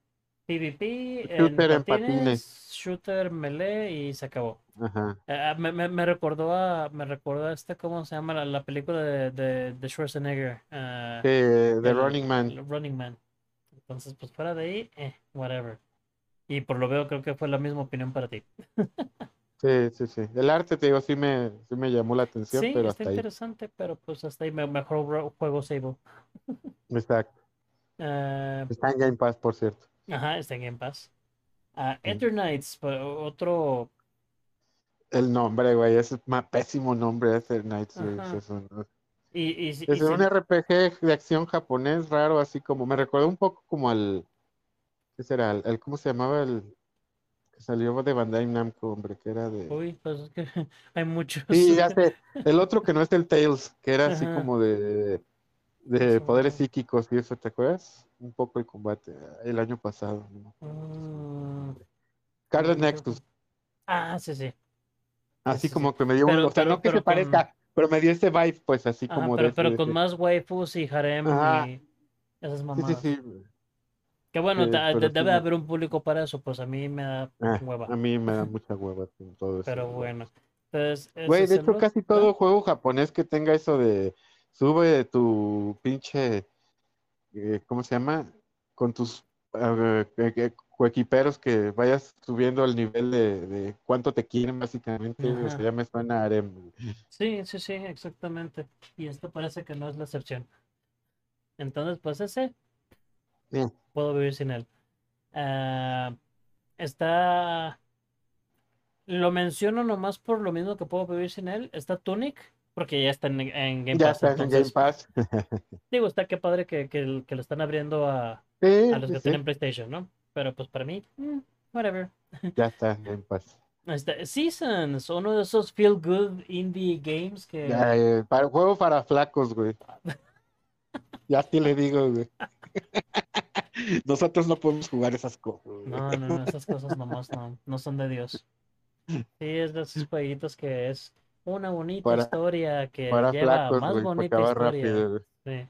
Speaker 1: PvP
Speaker 2: Shooter en
Speaker 1: patines,
Speaker 2: patines.
Speaker 1: shooter melee y se acabó.
Speaker 2: Ajá.
Speaker 1: Eh, ah, me, me, me recordó a, me recordó a este, ¿cómo se llama? La, la película de, de, de Schwarzenegger. ah,
Speaker 2: Sí, The
Speaker 1: el-
Speaker 2: Running Man.
Speaker 1: el Running Man. Entonces, pues fuera de ahí, eh, whatever. Y por lo veo, creo que fue la misma opinión para ti.
Speaker 2: Sí, sí, sí. El arte, te digo, sí me, sí me llamó la atención,
Speaker 1: Sí,
Speaker 2: pero
Speaker 1: está
Speaker 2: hasta ahí.
Speaker 1: interesante, pero pues hasta ahí me- mejor juego Sable.
Speaker 2: Exacto.
Speaker 1: Ah,
Speaker 2: Está en Game Pass, por cierto.
Speaker 1: ajá, está en Game Pass. Ah,
Speaker 2: Mm.
Speaker 1: Eternights, otro
Speaker 2: El nombre, güey, es un pésimo nombre.
Speaker 1: Ajá.
Speaker 2: es un-
Speaker 1: Y, y, si- y
Speaker 2: Es un
Speaker 1: si-
Speaker 2: RPG de acción japonés raro, así como, me recordó un poco como al, ¿qué será? El, el- ¿cómo se llamaba el que salió de Bandai Namco, hombre? Que era de...
Speaker 1: Uy, pues es que hay muchos.
Speaker 2: Sí, ya sé, el otro que no es el Tales, que era así como de, de poderes psíquicos y eso, ¿te acuerdas? Un poco el combate, el año pasado. no.
Speaker 1: Mm, que-
Speaker 2: Nexus,
Speaker 1: Ah, sí, sí.
Speaker 2: así
Speaker 1: sí,
Speaker 2: como
Speaker 1: sí.
Speaker 2: que me dio un,
Speaker 1: Pero-
Speaker 2: o sea,
Speaker 1: pero-
Speaker 2: no que se parezca, pero me dio ese vibe, pues así
Speaker 1: Ajá,
Speaker 2: como
Speaker 1: pero,
Speaker 2: de,
Speaker 1: pero
Speaker 2: de-
Speaker 1: con
Speaker 2: de-
Speaker 1: más waifus y harem
Speaker 2: Ajá.
Speaker 1: y esas mamadas.
Speaker 2: sí, sí.
Speaker 1: Que bueno,
Speaker 2: Sí, pero
Speaker 1: de-
Speaker 2: sí
Speaker 1: debe haber un público para eso, pues a mí me da
Speaker 2: Ah,
Speaker 1: hueva.
Speaker 2: a mí me da mucha hueva con todo eso.
Speaker 1: Pero bueno. Entonces,
Speaker 2: Güey, de hecho, casi todo juego japonés que tenga eso de sube tu pinche, eh, ¿cómo se llama? Con tus eh, eh, eh, coequiperos que vayas subiendo el nivel de, de cuánto te quieren, básicamente. O sea,
Speaker 1: Ajá.
Speaker 2: ya me suena a harem.
Speaker 1: Sí, sí, sí, exactamente. Y esto parece que no es la excepción. Entonces, pues ese
Speaker 2: Bien.
Speaker 1: puedo vivir sin él. Ah, está. Lo menciono nomás por lo mismo que puedo vivir sin él. Está Tunic, porque ya está en, en Game
Speaker 2: Ya
Speaker 1: Pass.
Speaker 2: está en Game Pass.
Speaker 1: digo, está que padre que, que, que lo están abriendo a,
Speaker 2: Sí,
Speaker 1: a los que
Speaker 2: sí,
Speaker 1: tienen PlayStation, ¿no? Pero pues para mí, mm, whatever.
Speaker 2: ya está en Game Pass.
Speaker 1: Este, Seasons, uno de esos feel good indie games que.
Speaker 2: Ya, eh, para, juego para flacos, güey. Ya te le digo, güey. Nosotros no podemos jugar esas cosas. güey.
Speaker 1: No, no, no, esas cosas nomás no, no son de Dios. Sí, es de esos jueguitos que es una bonita historia que lleva
Speaker 2: flacos,
Speaker 1: más bonita historia.
Speaker 2: rápido.
Speaker 1: Sí.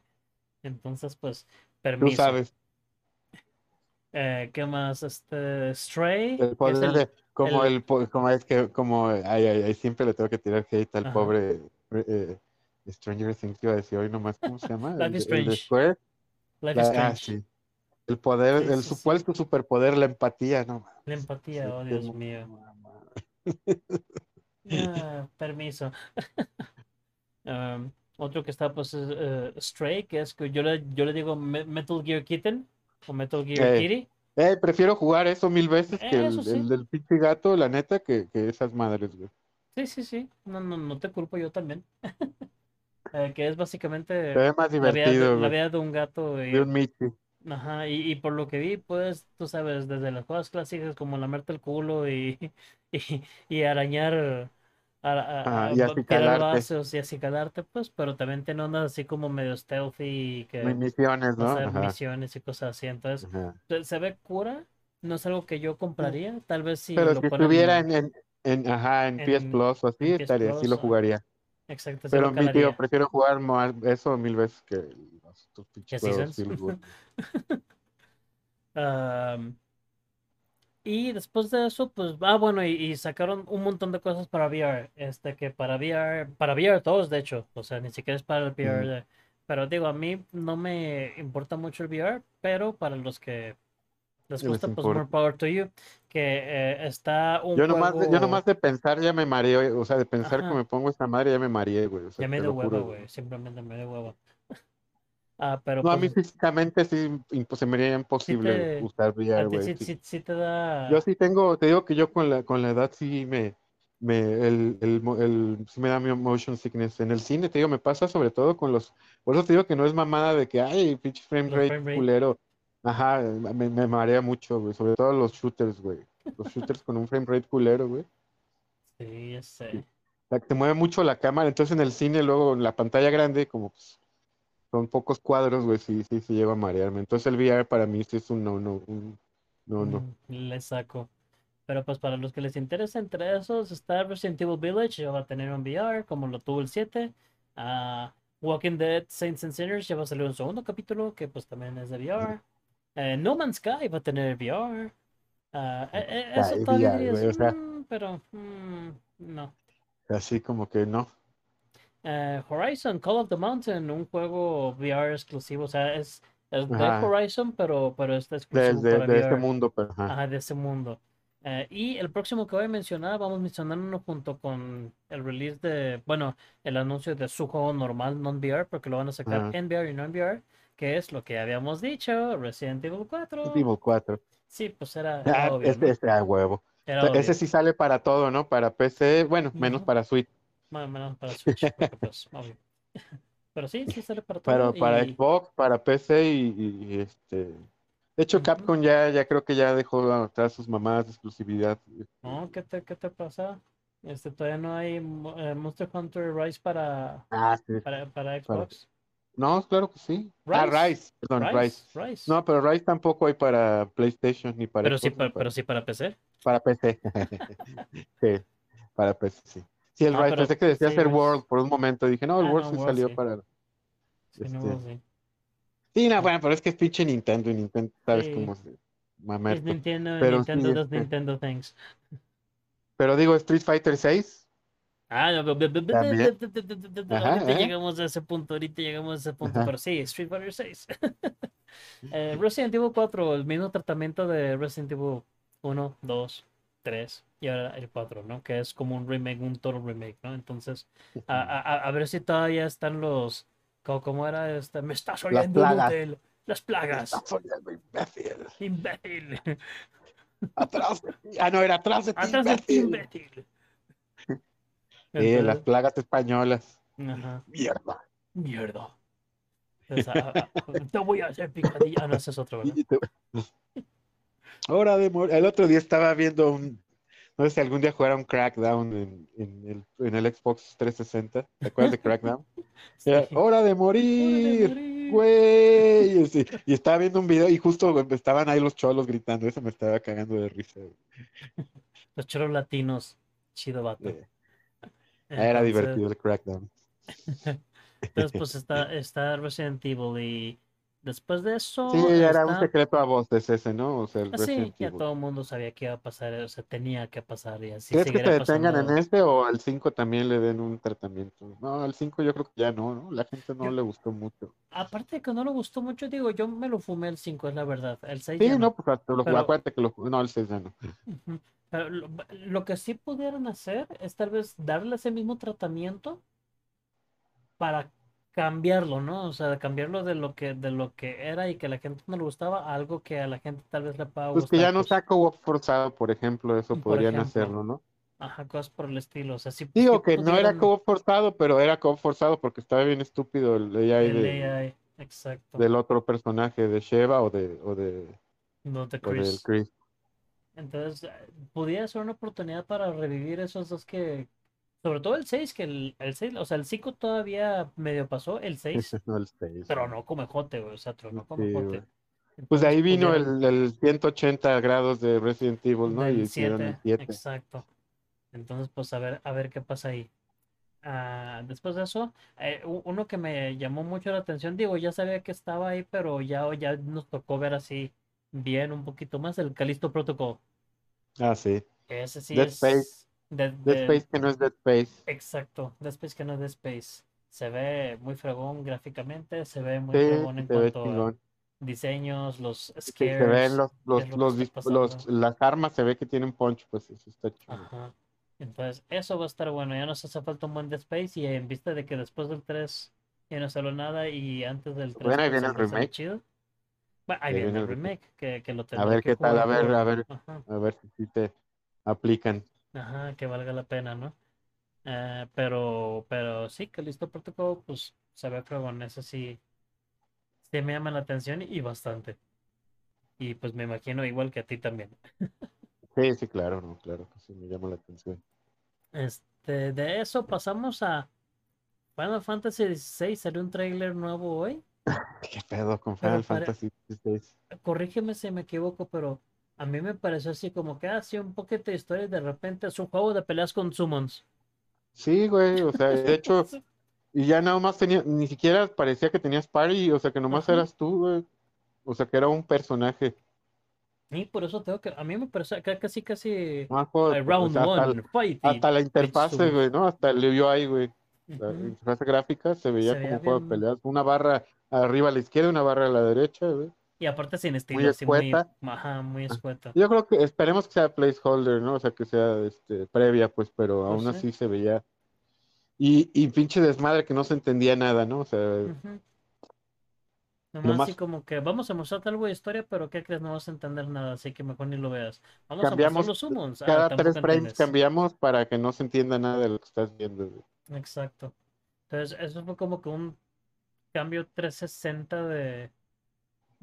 Speaker 1: Entonces, pues,
Speaker 2: Tú
Speaker 1: permiso.
Speaker 2: sabes,
Speaker 1: Eh, ¿qué más? Este, Stray,
Speaker 2: el
Speaker 1: que es
Speaker 2: poder
Speaker 1: el-
Speaker 2: de, como
Speaker 1: el-
Speaker 2: como es que, como, ay, ay, ay, siempre le tengo que tirar hate al
Speaker 1: Ajá.
Speaker 2: pobre eh, Stranger Things, iba a decir hoy nomás, ¿cómo se llama?
Speaker 1: Life
Speaker 2: El,
Speaker 1: is
Speaker 2: el
Speaker 1: Strange.
Speaker 2: Square.
Speaker 1: Life
Speaker 2: La-
Speaker 1: is
Speaker 2: ah, sí. El poder,
Speaker 1: Sí,
Speaker 2: el,
Speaker 1: sí,
Speaker 2: su-
Speaker 1: sí.
Speaker 2: ¿cuál es tu superpoder? La empatía, ¿no?
Speaker 1: La empatía, oh Dios mío. Ah, permiso. Um, otro que está, pues, es eh, Stray, que es que yo le, yo le digo Me- Metal Gear Kitten o Metal Gear
Speaker 2: Eh,
Speaker 1: Kitty.
Speaker 2: Eh, prefiero jugar eso mil veces que el,
Speaker 1: sí.
Speaker 2: el del pinche gato, la neta, que, que esas madres, güey.
Speaker 1: Sí, sí, sí. No, no, no te culpo yo también. Eh, que es básicamente
Speaker 2: más
Speaker 1: la vida, de,
Speaker 2: divertido,
Speaker 1: la
Speaker 2: güey.
Speaker 1: vida de un gato y,
Speaker 2: De un Michi.
Speaker 1: ajá, y, y por lo que vi, pues, tú sabes, desde las cosas clásicas como lamerte el culo y, y, y arañar, a, a-
Speaker 2: Ah, y
Speaker 1: vasos y acicalarte, pues, pero también tiene ondas así como medio stealthy y que
Speaker 2: Misiones, ¿no?
Speaker 1: misiones y cosas así. Entonces,
Speaker 2: Ajá.
Speaker 1: se, ve cura, no es algo que yo compraría, tal vez si
Speaker 2: Pero
Speaker 1: lo
Speaker 2: si estuviera en, en, en, ajá, en PS
Speaker 1: en-
Speaker 2: Plus o así,
Speaker 1: PS
Speaker 2: estaría, sí
Speaker 1: Plus,
Speaker 2: lo
Speaker 1: ah,
Speaker 2: jugaría.
Speaker 1: Exacto, sí
Speaker 2: Pero
Speaker 1: lo
Speaker 2: mi tío, prefiero jugar más eso mil veces que los tus
Speaker 1: Que
Speaker 2: pinches juegos good.
Speaker 1: Am, y después de eso, pues, ah, bueno, y, y sacaron un montón de cosas para VR. Este, que para VR, para VR todos, de hecho, o sea, ni siquiera es para el VR. De- pero digo, a mí no me importa mucho el VR, pero para los que les
Speaker 2: Les
Speaker 1: gusta, pues, more power to you. Que eh, está un
Speaker 2: Yo nomás, de- yo nomás de pensar ya me mareé, o sea, de pensar
Speaker 1: Ajá.
Speaker 2: que me pongo esta madre ya me mareé, güey. O sea,
Speaker 1: Ya me dio
Speaker 2: juro,
Speaker 1: güey. Simplemente me dio hueva. Ah, pero
Speaker 2: No, a mí
Speaker 1: pues,
Speaker 2: físicamente sí, se me haría imposible
Speaker 1: te-
Speaker 2: usar VR, güey.
Speaker 1: sí,
Speaker 2: sí.
Speaker 1: sí- sí te da.
Speaker 2: Yo sí tengo, te digo que yo con la, con la edad sí me, me, el, el, sí me da mi motion sickness. En el cine, te digo, me pasa sobre todo con los, por eso te digo que no es mamada de que, ay, pinche frame rate
Speaker 1: frame rate.
Speaker 2: culero. Ajá, me, me marea mucho, güey, sobre todo los shooters, güey. Los shooters con un frame rate culero, güey.
Speaker 1: Sí, ya sé.
Speaker 2: Sí. O sea, te mueve mucho la cámara, entonces en el cine, luego en la pantalla grande, como pues, son pocos cuadros, güey, sí, sí, sí lleva a marearme. Entonces el VR para mí sí es un no, no, un no, no.
Speaker 1: Mm, Le saco. Pero pues para los que les interesa, entre esos está Resident Evil Village, ya va a tener un VR, como lo tuvo el 7. Ah, Walking Dead Saints and Sinners ya va a salir un segundo capítulo, que pues también es de VR. Eh, no Man's Sky va a tener VR. Ah, e- e- eso todavía
Speaker 2: VR, o sea.
Speaker 1: "Mm, pero mm, no.
Speaker 2: Así como que no.
Speaker 1: Eh, Horizon Call of the Mountain, un juego VR exclusivo, o sea, es, es de. Horizon, pero, pero está exclusivo
Speaker 2: Desde
Speaker 1: para
Speaker 2: de este
Speaker 1: VR.
Speaker 2: mundo, pero ajá.
Speaker 1: Ajá, de ese mundo. Eh, y el próximo que voy a mencionar, vamos a mencionarlo junto con el release de, bueno, el anuncio de su juego normal, non-VR, porque lo van a sacar
Speaker 2: Ajá.
Speaker 1: en VR y non-VR, que es lo que habíamos dicho, Resident Evil 4.
Speaker 2: Resident Evil 4.
Speaker 1: Sí, pues era, era
Speaker 2: Ah,
Speaker 1: obvio,
Speaker 2: ese,
Speaker 1: ¿no?
Speaker 2: ese a huevo.
Speaker 1: Era
Speaker 2: O sea,
Speaker 1: obvio.
Speaker 2: ese sí sale para todo, ¿no? Para PC, bueno, menos
Speaker 1: Ujú.
Speaker 2: para Switch.
Speaker 1: Más o menos para Switch, porque pues, obvio. Pero sí, sí sale para todo.
Speaker 2: Pero para
Speaker 1: y...
Speaker 2: Xbox, para PC y, este. De hecho. Capcom ya, ya creo que ya dejó atrás sus mamadas de exclusividad.
Speaker 1: No, ¿qué te, qué te pasa? Este, todavía no hay eh, Monster Hunter Rise para,
Speaker 2: Ah, sí.
Speaker 1: para, para Xbox.
Speaker 2: No, claro que sí. Ah,
Speaker 1: Rise.
Speaker 2: Rise, perdón,
Speaker 1: Rise,
Speaker 2: Rise.
Speaker 1: Rise.
Speaker 2: No, pero Rise tampoco hay para PlayStation ni para
Speaker 1: pero sí,
Speaker 2: Xbox,
Speaker 1: pa-
Speaker 2: ni para,
Speaker 1: pero sí para PC.
Speaker 2: para PC. Sí, para PC, sí. Sí, el
Speaker 1: Ah,
Speaker 2: Rise, pensé que decía
Speaker 1: sí,
Speaker 2: ser. World por un momento. Dije, no, el
Speaker 1: Ah,
Speaker 2: World
Speaker 1: no,
Speaker 2: sí
Speaker 1: World
Speaker 2: salió
Speaker 1: sí.
Speaker 2: para.
Speaker 1: Sí, no,
Speaker 2: Este,
Speaker 1: sí.
Speaker 2: Sí, no, bueno, pero es que es pinche Nintendo y Nintendo, sabes cómo es de
Speaker 1: Es
Speaker 2: mamerto.
Speaker 1: Nintendo,
Speaker 2: Pero
Speaker 1: Nintendo
Speaker 2: sí,
Speaker 1: does
Speaker 2: este-
Speaker 1: Nintendo things.
Speaker 2: Pero digo, Street Fighter 6,
Speaker 1: Ah, no, ahorita
Speaker 2: ¿eh?
Speaker 1: llegamos a ese punto, ahorita llegamos a ese punto,
Speaker 2: Ajá.
Speaker 1: pero sí, Street Fighter 6. Eh, Resident Evil 4, el mismo tratamiento de Resident Evil 1, 2, 3 y ahora el 4, ¿no? Que es como un remake, un total remake, ¿no? Entonces, a, a- a- ver si todavía están los, ¿cómo, cómo era? Este, me estás oyendo
Speaker 2: plagas.
Speaker 1: inútil, las plagas,
Speaker 2: Estás oyendo, imbécil.
Speaker 1: imbécil,
Speaker 2: Atrás de ti. Ah, no, era atrás de ti,
Speaker 1: atrás de ti,
Speaker 2: imbécil.
Speaker 1: imbécil.
Speaker 2: Sí, las
Speaker 1: Entonces,
Speaker 2: plagas españolas.
Speaker 1: ajá.
Speaker 2: Mierda.
Speaker 1: Mierda. Entonces, a- te voy a hacer picadilla. Ah, no, ese es otro, ¿verdad?
Speaker 2: Hora de morir. El otro día estaba viendo un. No sé si algún día jugaron Crackdown en, en el, en el Xbox 360. ¿Te acuerdas de Crackdown? Era. Hora de morir. Güey. Y, estaba viendo un video y justo estaban ahí los cholos gritando. Eso me estaba cagando de risa. güey.
Speaker 1: Los choros latinos. Chido vato.
Speaker 2: Era divertido el Crackdown.
Speaker 1: Entonces, pues está, está Resident Evil y después de eso.
Speaker 2: Sí, ya era un
Speaker 1: está-
Speaker 2: secreto a voces ese, ¿no? O sea, el
Speaker 1: Ah, sí, ya todo el mundo sabía que iba a pasar, o sea, tenía que pasar y así
Speaker 2: ¿Crees que se detengan
Speaker 1: pasando.
Speaker 2: en este o al 5 también le den un tratamiento? No, al 5 yo creo que ya no, ¿no? La gente no
Speaker 1: Yo-
Speaker 2: le gustó mucho.
Speaker 1: Aparte de que no le gustó mucho, digo, yo me lo fumé el 5, es la verdad. El 6
Speaker 2: Sí,
Speaker 1: ya
Speaker 2: no, pues lo,
Speaker 1: Pero-
Speaker 2: acuérdate que lo no, el 6 ya no.
Speaker 1: Pero lo, lo que sí pudieran hacer es tal vez darle ese mismo tratamiento para cambiarlo, ¿no? O sea, cambiarlo de lo que, de lo que era y que a la gente no le gustaba a algo que a la gente tal vez le pueda
Speaker 2: Pues que
Speaker 1: gustar.
Speaker 2: ya no
Speaker 1: pues,
Speaker 2: sea co-op forzado, por ejemplo, eso
Speaker 1: Por
Speaker 2: podrían
Speaker 1: ejemplo.
Speaker 2: hacerlo, ¿no?
Speaker 1: Ajá, cosas por el estilo. O sea, sí,
Speaker 2: Digo que no era co-op forzado, pero era co-op forzado porque estaba bien estúpido el AI,
Speaker 1: el
Speaker 2: de-
Speaker 1: AI, exacto.
Speaker 2: del otro personaje, de Sheva o de, o de,
Speaker 1: No de
Speaker 2: o del
Speaker 1: Chris.
Speaker 2: Chris.
Speaker 1: Entonces, eh, pudiera ser una oportunidad para revivir esos dos que. Sobre todo el 6, que el, el 6, o sea, el 5 todavía medio pasó, el 6
Speaker 2: No, el 6.
Speaker 1: tronó como jote, güey, o sea, tronó como
Speaker 2: Sí,
Speaker 1: jote.
Speaker 2: Pues de ahí
Speaker 1: Entonces,
Speaker 2: vino el, el 180 grados de Resident Evil, ¿no? Y hicieron el
Speaker 1: 7,
Speaker 2: 7.
Speaker 1: exacto. Entonces, pues a ver, a ver qué pasa ahí. Ah, después de eso, eh, uno que me llamó mucho la atención, digo, ya sabía que estaba ahí, pero ya, ya nos tocó ver así bien un poquito más el Callisto Protocol.
Speaker 2: Ah, sí.
Speaker 1: Ese sí
Speaker 2: Dead
Speaker 1: es
Speaker 2: Space.
Speaker 1: De-
Speaker 2: Dead
Speaker 1: de-
Speaker 2: Space que no es Dead Space.
Speaker 1: Exacto, Dead Space que no es Dead Space. Se ve muy fregón gráficamente, se ve muy
Speaker 2: Sí,
Speaker 1: fregón en cuanto a diseños, los
Speaker 2: Sí,
Speaker 1: scares.
Speaker 2: se ven los, los, los, las armas, se ve que tienen punch, pues eso está chido.
Speaker 1: Ajá. Entonces, eso va a estar bueno. Ya nos hace falta un buen Dead Space y en vista de que después del 3 ya no salió nada y antes del 3
Speaker 2: Bueno, ahí
Speaker 1: pues,
Speaker 2: viene el remake.
Speaker 1: chido. Bueno, ahí
Speaker 2: Ahí
Speaker 1: viene
Speaker 2: viene
Speaker 1: el
Speaker 2: remake.
Speaker 1: que, que lo
Speaker 2: A ver
Speaker 1: que
Speaker 2: qué tal, a ver, a ver,
Speaker 1: Ajá.
Speaker 2: a ver si te aplican.
Speaker 1: Ajá, que valga la pena, ¿no? Eh, pero, pero sí, que listo Protocol, pues se ve fregón, eso sí, sí me llama la atención y bastante. Y pues me imagino igual que a ti también.
Speaker 2: Sí, sí, claro, no, claro que sí, me llama la atención.
Speaker 1: Este, de eso pasamos a Final Fantasy XVI, salió un tráiler nuevo hoy.
Speaker 2: ¿Qué pedo con Final Fantasy XVI?
Speaker 1: Corrígeme si me equivoco, pero a mí me pareció así como que así un poquito de historia y de repente es un juego de peleas con summons.
Speaker 2: Sí, güey, o sea, de hecho, y ya nada más tenía, ni siquiera parecía que tenías party, o sea, que nomás
Speaker 1: Ajá.
Speaker 2: eras tú, güey. O sea, que era un personaje.
Speaker 1: Y por eso tengo que, a mí me parece casi casi
Speaker 2: o
Speaker 1: round
Speaker 2: hasta,
Speaker 1: one, fight. y-
Speaker 2: hasta la interfase, güey, ¿no? Hasta el UI, güey. La
Speaker 1: Ujú.
Speaker 2: interfase gráfica se veía
Speaker 1: Se
Speaker 2: como
Speaker 1: veía
Speaker 2: un juego de peleas. Una barra arriba a la izquierda y una barra a la derecha, güey.
Speaker 1: Y aparte sin estilo, así muy,
Speaker 2: escueta.
Speaker 1: ajá, muy escueta.
Speaker 2: Yo creo que esperemos que sea placeholder, ¿no? O sea, que sea este, previa, pues, pero
Speaker 1: Pues
Speaker 2: aún
Speaker 1: sí.
Speaker 2: así se veía. Y, y pinche desmadre que no se entendía nada, ¿no? O sea,
Speaker 1: Ujú. Nomás
Speaker 2: Nomás-
Speaker 1: así como que vamos a mostrarte algo de historia, pero ¿qué crees? No vas a entender nada, así que mejor ni lo veas. Vamos a
Speaker 2: Cambiamos
Speaker 1: mostrar los summons. Ah,
Speaker 2: cada tres frames
Speaker 1: entiendes.
Speaker 2: cambiamos para que no se entienda nada de lo que estás viendo.
Speaker 1: Exacto. Entonces, eso fue como que un cambio 360 de,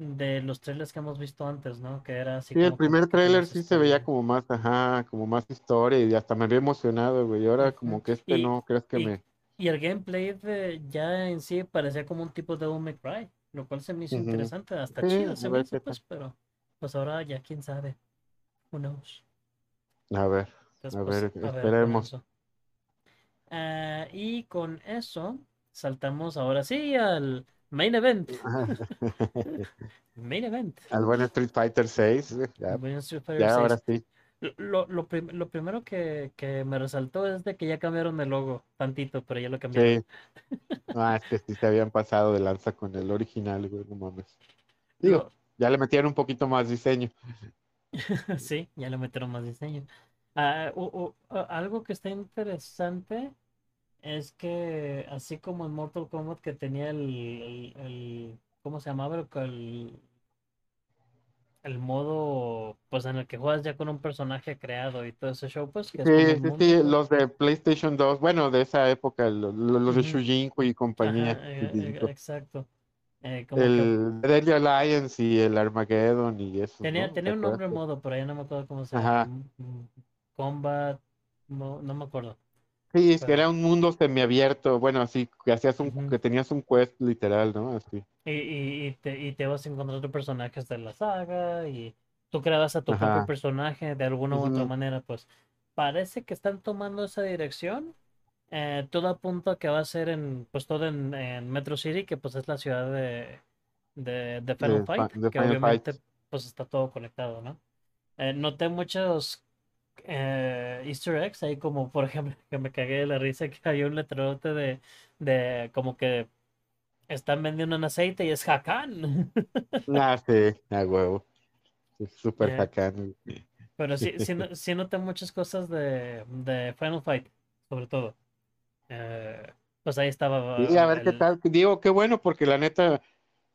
Speaker 1: de los trailers que hemos visto antes, ¿no? Que era así
Speaker 2: Sí, el
Speaker 1: como un
Speaker 2: primer
Speaker 1: más
Speaker 2: sí se veía como más, ajá, como más historia y hasta me había emocionado, güey. Y ahora como que este
Speaker 1: Y,
Speaker 2: no, crees que
Speaker 1: y,
Speaker 2: me...
Speaker 1: y el gameplay de ya en sí parecía como un tipo de May Cry, lo cual se me hizo interesante, hasta
Speaker 2: Sí,
Speaker 1: chido se me hizo, pues, pero pues ahora ya quién sabe, who knows.
Speaker 2: A ver,
Speaker 1: Entonces,
Speaker 2: a
Speaker 1: pues,
Speaker 2: ver,
Speaker 1: a ver
Speaker 2: esperemos.
Speaker 1: Ah, y con eso saltamos ahora sí al main event. Main event.
Speaker 2: Al buen Street Fighter 6, ya,
Speaker 1: Bueno, Street Fighter
Speaker 2: ya ahora
Speaker 1: 6.
Speaker 2: sí.
Speaker 1: Lo, lo, prim- lo primero que, que me resaltó es de que ya cambiaron el logo tantito, pero ya lo cambiaron.
Speaker 2: Sí. Ah, es que sí se habían pasado de lanza con el original, güey, no mames. Digo,
Speaker 1: Lo,
Speaker 2: ya le metieron un poquito más diseño.
Speaker 1: sí, ya le metieron más diseño. Ah, u- u- a- algo que está interesante es que así como en Mortal Kombat que tenía el, el, el- ¿cómo se llamaba? El, el modo pues en el que juegas ya con un personaje creado y todo ese show, pues que
Speaker 2: Sí, sí, sí, los de PlayStation 2, bueno, de esa época, lo- lo- los de
Speaker 1: Ujú.
Speaker 2: Shujinko y compañía.
Speaker 1: exacto. Eh, como que
Speaker 2: El Deadly Alliance y el Armageddon y esos,
Speaker 1: tenía,
Speaker 2: ¿no? ¿Te
Speaker 1: tenía un nombre modo, pero ya no me acuerdo cómo se llama.
Speaker 2: Ajá.
Speaker 1: M- m- Combat, mo- no me acuerdo.
Speaker 2: Sí, es que era un mundo semiabierto, bueno, así, que hacías un, que tenías un quest literal, ¿no? Así.
Speaker 1: Y, y, y te, y te vas encontrando personajes de la saga y tú creabas a tu propio personaje de alguna u otra manera, pues parece que están tomando esa dirección. Eh, todo apunta a que va a ser en, pues todo en, en Metro City, que pues es la ciudad de, de, de Final Fight, que obviamente
Speaker 2: Fight.
Speaker 1: pues está todo conectado, ¿no? Eh, noté muchos eh, Easter eggs ahí como por ejemplo que me cagué de la risa que había un letrerote de, de como que están vendiendo un aceite y es Hakan.
Speaker 2: Ah, sí, a huevo. Es súper
Speaker 1: Eh,
Speaker 2: bacán.
Speaker 1: pero sí, sí, no- sí noté muchas cosas de, de Final Fight, sobre todo. Eh, pues ahí
Speaker 2: Y a
Speaker 1: estaba
Speaker 2: ver qué tal. Digo, qué bueno, porque la neta,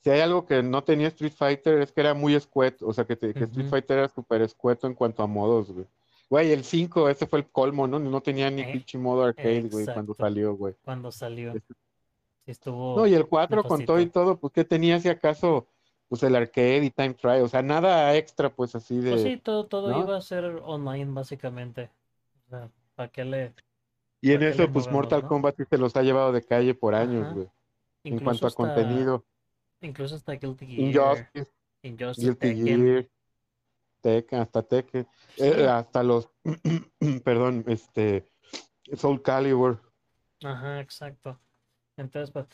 Speaker 2: si hay algo que no tenía Street Fighter, es que era muy escueto. O sea, que, te- que Street Fighter era súper escueto en cuanto a modos, güey. Güey, el 5, ese fue el colmo, ¿no? No tenía ni
Speaker 1: eh,
Speaker 2: pinche modo arcade, güey, cuando salió, güey.
Speaker 1: cuando salió.
Speaker 2: Ese-
Speaker 1: Sí
Speaker 2: No, y
Speaker 1: estuvo
Speaker 2: el 4 con todo y todo, pues, ¿qué tenía si acaso? Pues el arcade y time trial, o sea, nada extra, pues, así
Speaker 1: Pues
Speaker 2: de,
Speaker 1: sí, todo, todo
Speaker 2: ¿no?
Speaker 1: iba a ser online básicamente. O sea, ¿para qué le,
Speaker 2: Y en eso, pues,
Speaker 1: movemos,
Speaker 2: Mortal
Speaker 1: no?
Speaker 2: Kombat sí se los ha llevado de calle por años,
Speaker 1: Ajá.
Speaker 2: güey. En cuanto a contenido,
Speaker 1: incluso hasta Guilty Gear,
Speaker 2: Injustice,
Speaker 1: Injustice,
Speaker 2: Guilty
Speaker 1: Tekken.
Speaker 2: Gear, Tekken, hasta Tekken, eh,
Speaker 1: Sí,
Speaker 2: hasta los, perdón, este, Soul Calibur.
Speaker 1: ajá, exacto. Entonces, pues,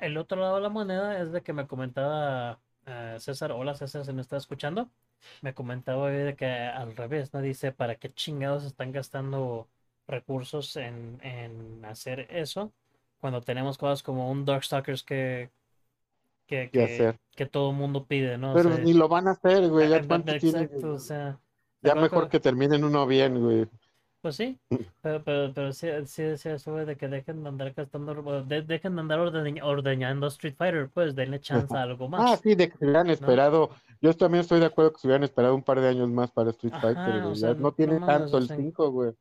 Speaker 1: el otro lado de la moneda es de que me comentaba eh, César, hola César, se me está escuchando. Me comentaba hoy de que al revés, ¿no? Dice, ¿para qué chingados están gastando recursos en, en hacer eso? Cuando tenemos cosas como un Darkstalkers que, que,
Speaker 2: ¿Qué
Speaker 1: que,
Speaker 2: hacer?
Speaker 1: que todo el mundo pide, ¿no? O
Speaker 2: Pero
Speaker 1: sea,
Speaker 2: ni lo van a hacer, güey,
Speaker 1: ah,
Speaker 2: ya
Speaker 1: ah,
Speaker 2: cuánto tienen,
Speaker 1: exacto, o sea, ¿te
Speaker 2: ya mejor que terminen uno bien, güey.
Speaker 1: Pues sí, pero, pero, pero sí, sí decía eso de que dejen de andar gastando, de- dejen de andar ordeñ- ordeñando Street Fighter, pues denle chance a algo
Speaker 2: Ah,
Speaker 1: más,
Speaker 2: sí, de que se hubieran
Speaker 1: ¿no?
Speaker 2: esperado. Yo también estoy de acuerdo que se hubieran esperado un par de años más para Street Fighter,
Speaker 1: o sea,
Speaker 2: no
Speaker 1: no
Speaker 2: tiene tanto el
Speaker 1: sea,
Speaker 2: 5, güey.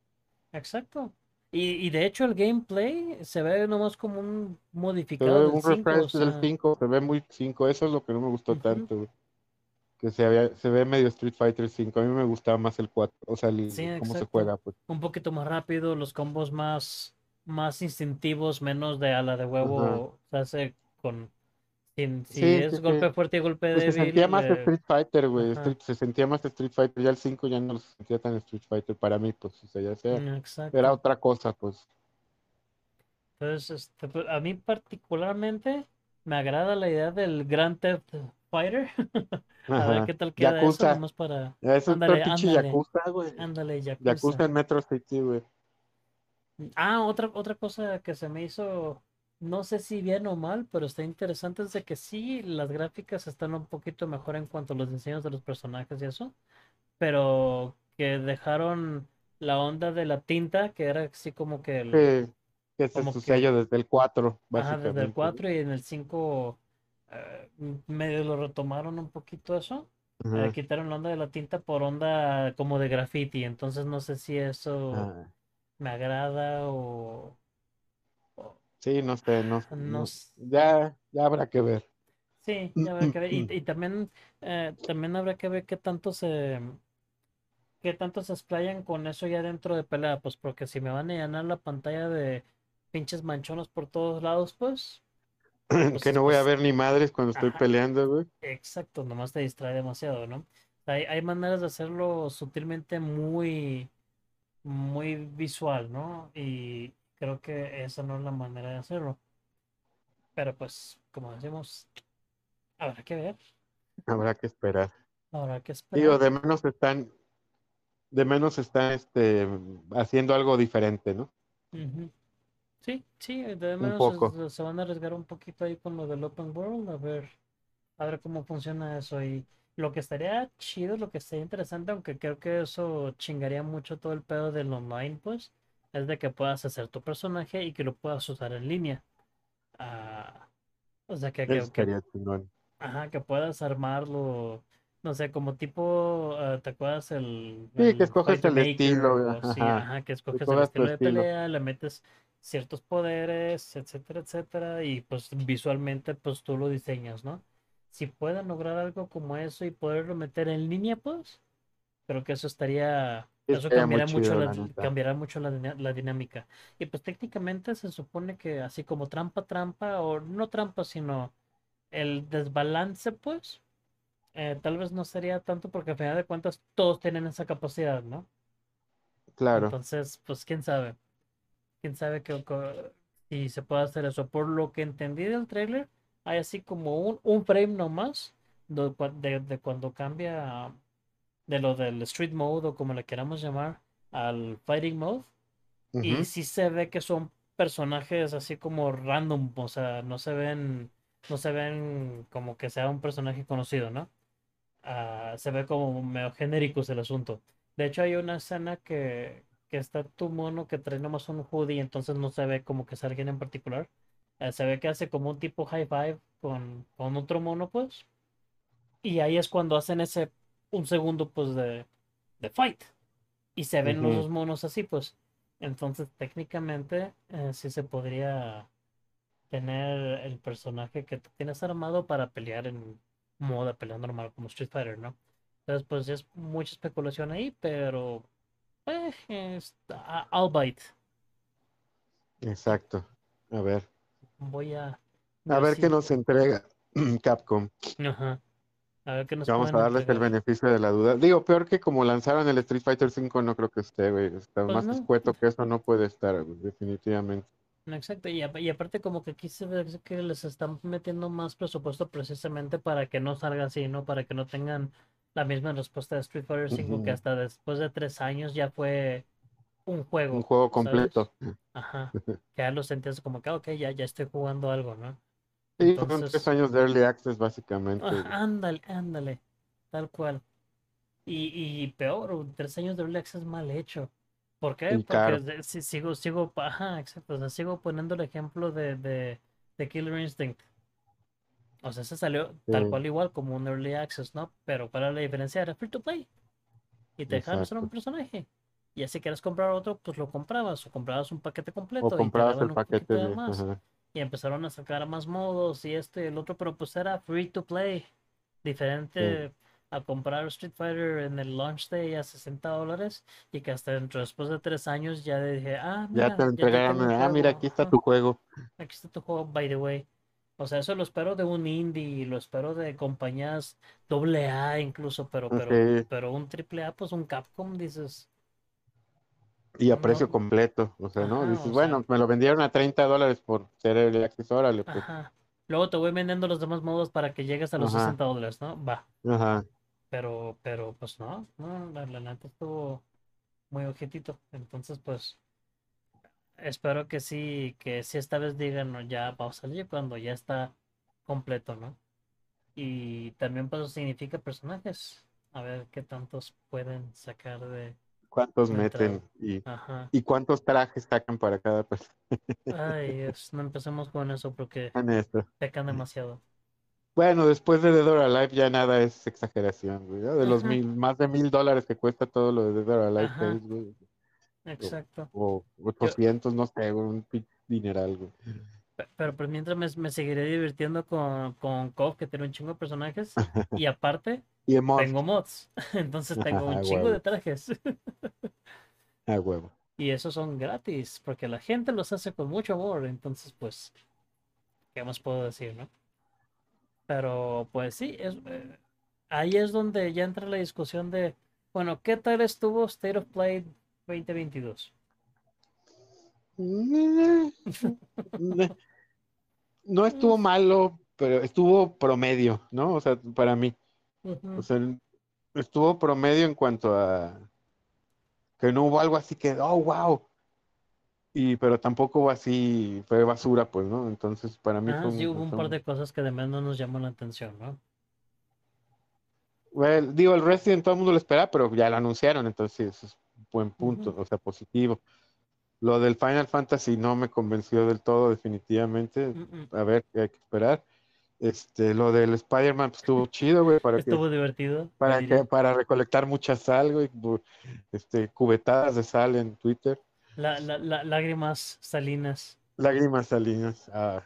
Speaker 1: exacto. Y, y de hecho el gameplay se ve nomás como un modificado del
Speaker 2: un
Speaker 1: 5, o
Speaker 2: refresh del
Speaker 1: sea,
Speaker 2: 5, se ve muy 5. Eso es lo que no me gustó tanto, güey. Que se, había- se ve medio Street Fighter 5. A mí me gustaba más el 4, o sea, el-
Speaker 1: Sí,
Speaker 2: cómo se juega, pues.
Speaker 1: Un poquito más rápido, los combos más, más instintivos, menos de ala de huevo, se hace con, si
Speaker 2: Sí,
Speaker 1: es
Speaker 2: sí,
Speaker 1: golpe
Speaker 2: sí.
Speaker 1: fuerte y golpe
Speaker 2: Pues se sentía más
Speaker 1: eh,
Speaker 2: Street Fighter, güey. se sentía más Street Fighter. Ya el 5 ya no se sentía tan Street Fighter para mí, pues. O sea, ya sea,
Speaker 1: mm,
Speaker 2: era
Speaker 1: exacto.
Speaker 2: otra cosa, pues.
Speaker 1: Entonces, este, pues, a mí particularmente me agrada la idea del Grand Theft Fighter. A ver qué tal queda eso,
Speaker 2: Yakuza.
Speaker 1: nomás para...
Speaker 2: Es
Speaker 1: Ándale,
Speaker 2: pinche Yakuza, güey.
Speaker 1: ándale,
Speaker 2: Yakuza
Speaker 1: Yakuza.
Speaker 2: en Metro City, güey.
Speaker 1: Ah, otra, otra cosa que se me hizo, no sé si bien o mal, pero está interesante es de que sí, las gráficas están un poquito mejor en cuanto a los diseños de los personajes y eso, pero que dejaron la onda de la tinta, que era así como que el,
Speaker 2: Sí, que ese es
Speaker 1: como
Speaker 2: su
Speaker 1: que
Speaker 2: sello desde el 4,
Speaker 1: Ajá, desde el
Speaker 2: básicamente.
Speaker 1: 4 y en el 5 eh, medio lo retomaron un poquito eso. eh,
Speaker 2: Ajá.
Speaker 1: quitaron la onda de la tinta por onda como de graffiti. Entonces no sé si eso
Speaker 2: Ah.
Speaker 1: me agrada o,
Speaker 2: Sí, no sé, no,
Speaker 1: No
Speaker 2: ya, ya habrá que ver.
Speaker 1: Sí, ya habrá que ver. Y, y también, eh, también habrá que ver qué tanto se, qué tanto se explayan con eso ya dentro de pelea, pues porque si me van a llenar la pantalla de pinches manchones por todos lados, pues, pues,
Speaker 2: Que no voy a
Speaker 1: pues,
Speaker 2: ver ni madres cuando estoy
Speaker 1: ajá,
Speaker 2: peleando, güey.
Speaker 1: exacto, nomás te distrae demasiado, ¿no? Hay, hay maneras de hacerlo sutilmente muy, muy visual, ¿no? Y creo que esa no es la manera de hacerlo. Pero pues, como decimos, habrá que ver,
Speaker 2: Habrá que esperar.
Speaker 1: habrá que
Speaker 2: Digo,
Speaker 1: esperar.
Speaker 2: de menos están, de menos están este, haciendo algo diferente, ¿no?
Speaker 1: Sí, sí, de
Speaker 2: Un
Speaker 1: menos
Speaker 2: poco.
Speaker 1: se, se van a arriesgar un poquito ahí con lo del Open World, a ver, a ver cómo funciona eso. Y lo que estaría chido, lo que estaría interesante, aunque creo que eso chingaría mucho todo el pedo del online, pues, es de que puedas hacer tu personaje y que lo puedas usar en línea. Ah, o sea, que, que, ajá, que puedas armarlo, no sé, como tipo, ah, ¿te acuerdas el,
Speaker 2: Sí, que escoges el estilo,
Speaker 1: o así?
Speaker 2: ajá,
Speaker 1: que escoges el estilo de
Speaker 2: estilo.
Speaker 1: pelea, le metes ciertos poderes, etcétera, etcétera, y pues visualmente pues tú lo diseñas, ¿no? Si pueden lograr algo como eso y poderlo meter en línea, pues creo que eso estaría,
Speaker 2: Sí,
Speaker 1: eso cambiará mucho la, cambiará mucho la, la dinámica. Y pues técnicamente se supone que así como trampa, trampa, o no trampa, sino el desbalance, pues, eh, tal vez no sería tanto porque al final de cuentas todos tienen esa capacidad, ¿no?
Speaker 2: Claro.
Speaker 1: Entonces, pues quién sabe, quién sabe que, si se puede hacer eso. Por lo que entendí del trailer, hay así como un, un frame nomás de, de cuando cambia de lo del Street Mode o como le queramos llamar al Fighting Mode. Y
Speaker 2: Ujú.
Speaker 1: sí se ve que son personajes así como random, o sea, no se ven, no se ven como que sea un personaje conocido, ¿no? Ah, se ve como medio genéricos el asunto. De hecho, hay una escena que, que está tu mono que trae nomás un hoodie, entonces no se ve como que es alguien en particular. Eh, se ve que hace como un tipo high five con, con otro mono, pues. Y ahí es cuando hacen ese un segundo, pues, de, de fight. Y se ven los
Speaker 2: Ujú.
Speaker 1: dos monos así, pues. Entonces, técnicamente, eh, sí se podría tener el personaje que tienes armado para pelear en modo de pelea normal como Street Fighter, ¿no? Entonces, pues es mucha especulación ahí, pero eh, es- I'll bite.
Speaker 2: Exacto. A ver.
Speaker 1: Voy a
Speaker 2: A
Speaker 1: ver
Speaker 2: qué nos entrega Capcom.
Speaker 1: ajá, a ver qué nos
Speaker 2: Vamos a darles el beneficio de la duda. Digo, peor que como lanzaron el Street Fighter V, no creo que esté, güey. Está
Speaker 1: Pues
Speaker 2: más
Speaker 1: no,
Speaker 2: escueto que eso no puede estar, güey, definitivamente.
Speaker 1: exacto. Y, apa- y aparte como que aquí se ve que les están metiendo más presupuesto precisamente para que no salga así, ¿no? Para que no tengan la misma respuesta de Street Fighter 5 que hasta después de tres años ya fue un
Speaker 2: Un
Speaker 1: juego,
Speaker 2: juego
Speaker 1: ¿sabes?
Speaker 2: completo.
Speaker 1: Ajá. Que ya lo sentías como que, "Ah, ok, ya, ya estoy jugando algo, ¿no?
Speaker 2: Sí, fueron tres años de Early Access, básicamente.
Speaker 1: ah, ándale, ándale, tal cual. Y, y peor, tres años de Early Access mal hecho. ¿Por qué?
Speaker 2: Y
Speaker 1: Porque si- sigo, sigo, ajá, exacto, o sea, sigo poniendo el ejemplo de, de, de Killer Instinct. O sea, se salió tal cual igual como un Early Access, ¿no? Pero ¿cuál era la diferencia? Era free to play. Y te dejaban usar un personaje. Y así quieres comprar otro, pues lo comprabas. O comprabas un paquete
Speaker 2: O
Speaker 1: completo y te
Speaker 2: comprabas
Speaker 1: daban
Speaker 2: el
Speaker 1: un
Speaker 2: paquete
Speaker 1: de
Speaker 2: de...
Speaker 1: más.
Speaker 2: Ajá.
Speaker 1: Y empezaron a sacar más modos y esto y el otro, pero pues era free to play.
Speaker 2: Sí,
Speaker 1: Diferente a comprar Street Fighter en el launch day a 60 dólares y que hasta dentro, después de tres años, ya dije, ah, mira, ya te
Speaker 2: entregaron,
Speaker 1: tengo un
Speaker 2: ah, mira, aquí está tu juego.
Speaker 1: aquí está tu juego, by the way. O sea, eso lo espero de un indie, lo espero de compañías doble A incluso, pero, pero, pero un triple A, pues un Capcom, dices,
Speaker 2: y a precio completo. O sea, ¿no? Dices,
Speaker 1: sea,
Speaker 2: bueno, me lo vendieron a 30 dólares por ser Early Access, órale, pues.
Speaker 1: ajá. Luego te voy vendiendo los demás modos para que llegues a los
Speaker 2: Ajá,
Speaker 1: 60 dólares, ¿no? Va.
Speaker 2: ajá.
Speaker 1: Pero, pero, pues no, no, la, la neta estuvo muy objetito. Entonces, pues, espero que sí, que sí esta vez digan, no, ya va a salir cuando ya está completo, ¿no? Y también, pues, significa personajes. A ver qué tantos pueden sacar de
Speaker 2: ¿Cuántos meten y, y cuántos trajes sacan para cada persona?
Speaker 1: Ay, Dios, no empecemos con eso porque pecan demasiado.
Speaker 2: Bueno, después de Dead or Alive ya nada es exageración, güey. ¿no? De los mil, más de mil dólares que cuesta todo lo de Dead or Alive
Speaker 1: ajá,
Speaker 2: 6, güey. O,
Speaker 1: exacto.
Speaker 2: o 800, no sé, güey, un dineral, güey.
Speaker 1: Pe- Pero pues mientras me, me seguiré divirtiendo con, con que tiene un chingo de personajes. Y aparte,
Speaker 2: Y en mods,
Speaker 1: tengo mods. Entonces tengo un chingo de trajes.
Speaker 2: a huevo.
Speaker 1: Y esos son gratis, porque la gente los hace con mucho amor. Entonces, pues, ¿qué más puedo decir, no? Pero, pues sí, es, eh, ahí es donde ya entra la discusión de, bueno, ¿qué tal estuvo State of Play 2022?
Speaker 2: No estuvo malo, pero estuvo promedio, ¿no? O sea, para mí. O sea, estuvo promedio en cuanto a que no hubo algo así que, oh, wow. Y, pero tampoco hubo así, fue basura, pues, ¿no? Entonces, para mí
Speaker 1: Ah,
Speaker 2: fue
Speaker 1: sí,
Speaker 2: un-
Speaker 1: hubo un par de cosas que de menos nos llamó la atención, ¿no?
Speaker 2: Well, digo, el Resident todo el mundo lo esperaba, pero ya lo anunciaron, entonces es un buen punto, o sea, positivo. Lo del Final Fantasy no me convenció del todo, definitivamente.
Speaker 1: Mm, mm.
Speaker 2: A ver, hay que esperar. Este, lo del Spider-Man pues, estuvo chido, güey, para que,
Speaker 1: Estuvo divertido.
Speaker 2: para que, para recolectar mucha sal, güey, este, cubetadas de sal en Twitter.
Speaker 1: La, la- la- lágrimas salinas.
Speaker 2: Lágrimas salinas, ah,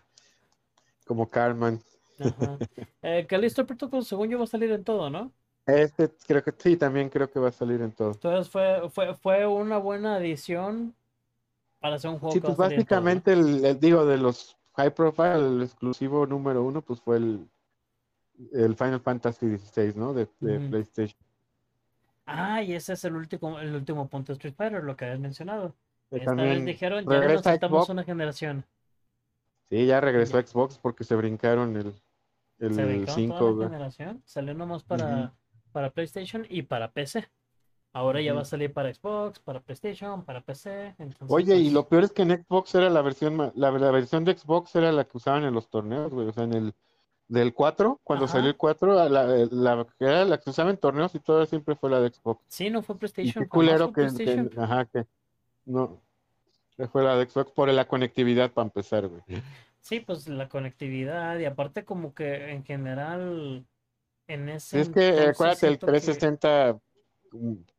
Speaker 2: como Carmen.
Speaker 1: Ajá. Eh, Callisto Protocol, según yo, va a salir en todo, ¿no?
Speaker 2: Este creo que sí, también creo que va a salir en todo.
Speaker 1: Entonces fue, fue, fue una buena adición para hacer un juego
Speaker 2: Sí, pues
Speaker 1: en todo, ¿no?
Speaker 2: básicamente el, el- digo de los high profile, el exclusivo número uno, pues fue el, el Final Fantasy XVI, ¿no? De. PlayStation.
Speaker 1: Ah, y ese es el último, el último punto de Street Fighter, lo que habías mencionado.
Speaker 2: Que
Speaker 1: Esta vez dijeron, ya no nos saltamos
Speaker 2: Xbox.
Speaker 1: una generación.
Speaker 2: Sí, ya regresó Xbox porque se brincaron el,
Speaker 1: Se
Speaker 2: el
Speaker 1: toda
Speaker 2: 5,
Speaker 1: la
Speaker 2: güey.
Speaker 1: generación. Salió nomás para, para PlayStation y para PC. Ahora ya va a salir para Xbox, para PlayStation, para PC. Entonces,
Speaker 2: Oye, y
Speaker 1: pues,
Speaker 2: lo peor es que en Xbox era la versión, la, la versión de Xbox era la que usaban en los torneos, güey. O sea, en el del 4, cuando
Speaker 1: Ajá.
Speaker 2: salió el 4, a la, la que era la que usaba en torneos y todo siempre fue la de Xbox.
Speaker 1: Sí, no fue
Speaker 2: Y
Speaker 1: PlayStation,
Speaker 2: qué
Speaker 1: jamás
Speaker 2: culero
Speaker 1: fue
Speaker 2: que, que-
Speaker 1: PlayStation.
Speaker 2: ajá, que no, fue la de Xbox por la conectividad para empezar, güey.
Speaker 1: Sí, pues la conectividad y aparte como que en general en ese
Speaker 2: es que eh,
Speaker 1: entonces
Speaker 2: acuérdate, el
Speaker 1: siento que
Speaker 2: 360, mm,
Speaker 1: sí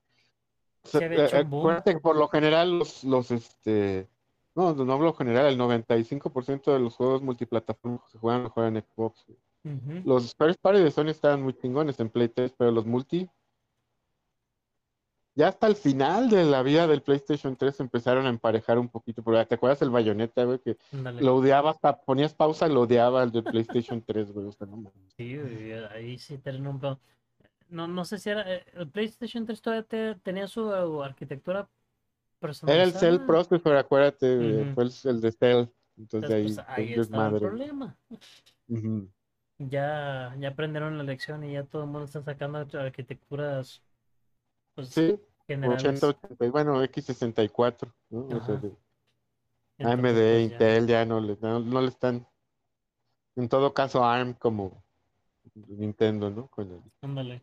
Speaker 2: se-
Speaker 1: había hecho
Speaker 2: eh,
Speaker 1: un boom.
Speaker 2: acuérdate que por lo general los, los este, no, no hablo general, el 95% de los juegos multiplataformas que se juegan, lo juegan en Xbox. Los first party de Sony estaban muy chingones en Play 3, pero los multi, ya hasta el final de la vida del PlayStation 3 empezaron a emparejar un poquito, porque ¿te acuerdas el Bayonetta, güey? Que
Speaker 1: Ándale.
Speaker 2: lo odiaba hasta, ponías pausa y lo odiaba el de PlayStation 3, güey. O sea, no mames.
Speaker 1: Sí, ahí sí tienen un. No, no sé si era eh, el PlayStation 3 todavía te- tenía su uh, arquitectura
Speaker 2: Era el Cell. Processor, acuérdate, fue el, el de Cell. Entonces
Speaker 1: Entonces,
Speaker 2: ahí
Speaker 1: pues, ahí estaba el problema. Ya, ya aprendieron la lección y ya todo el mundo está sacando arquitecturas pues,
Speaker 2: Sí,
Speaker 1: generales.
Speaker 2: 80, 80, bueno, X64, ¿no? O sea, de AMD,
Speaker 1: pues, ya.
Speaker 2: Intel ya no le, no, no le están, en todo caso ARM como Nintendo, ¿no? Con el,
Speaker 1: Ándale.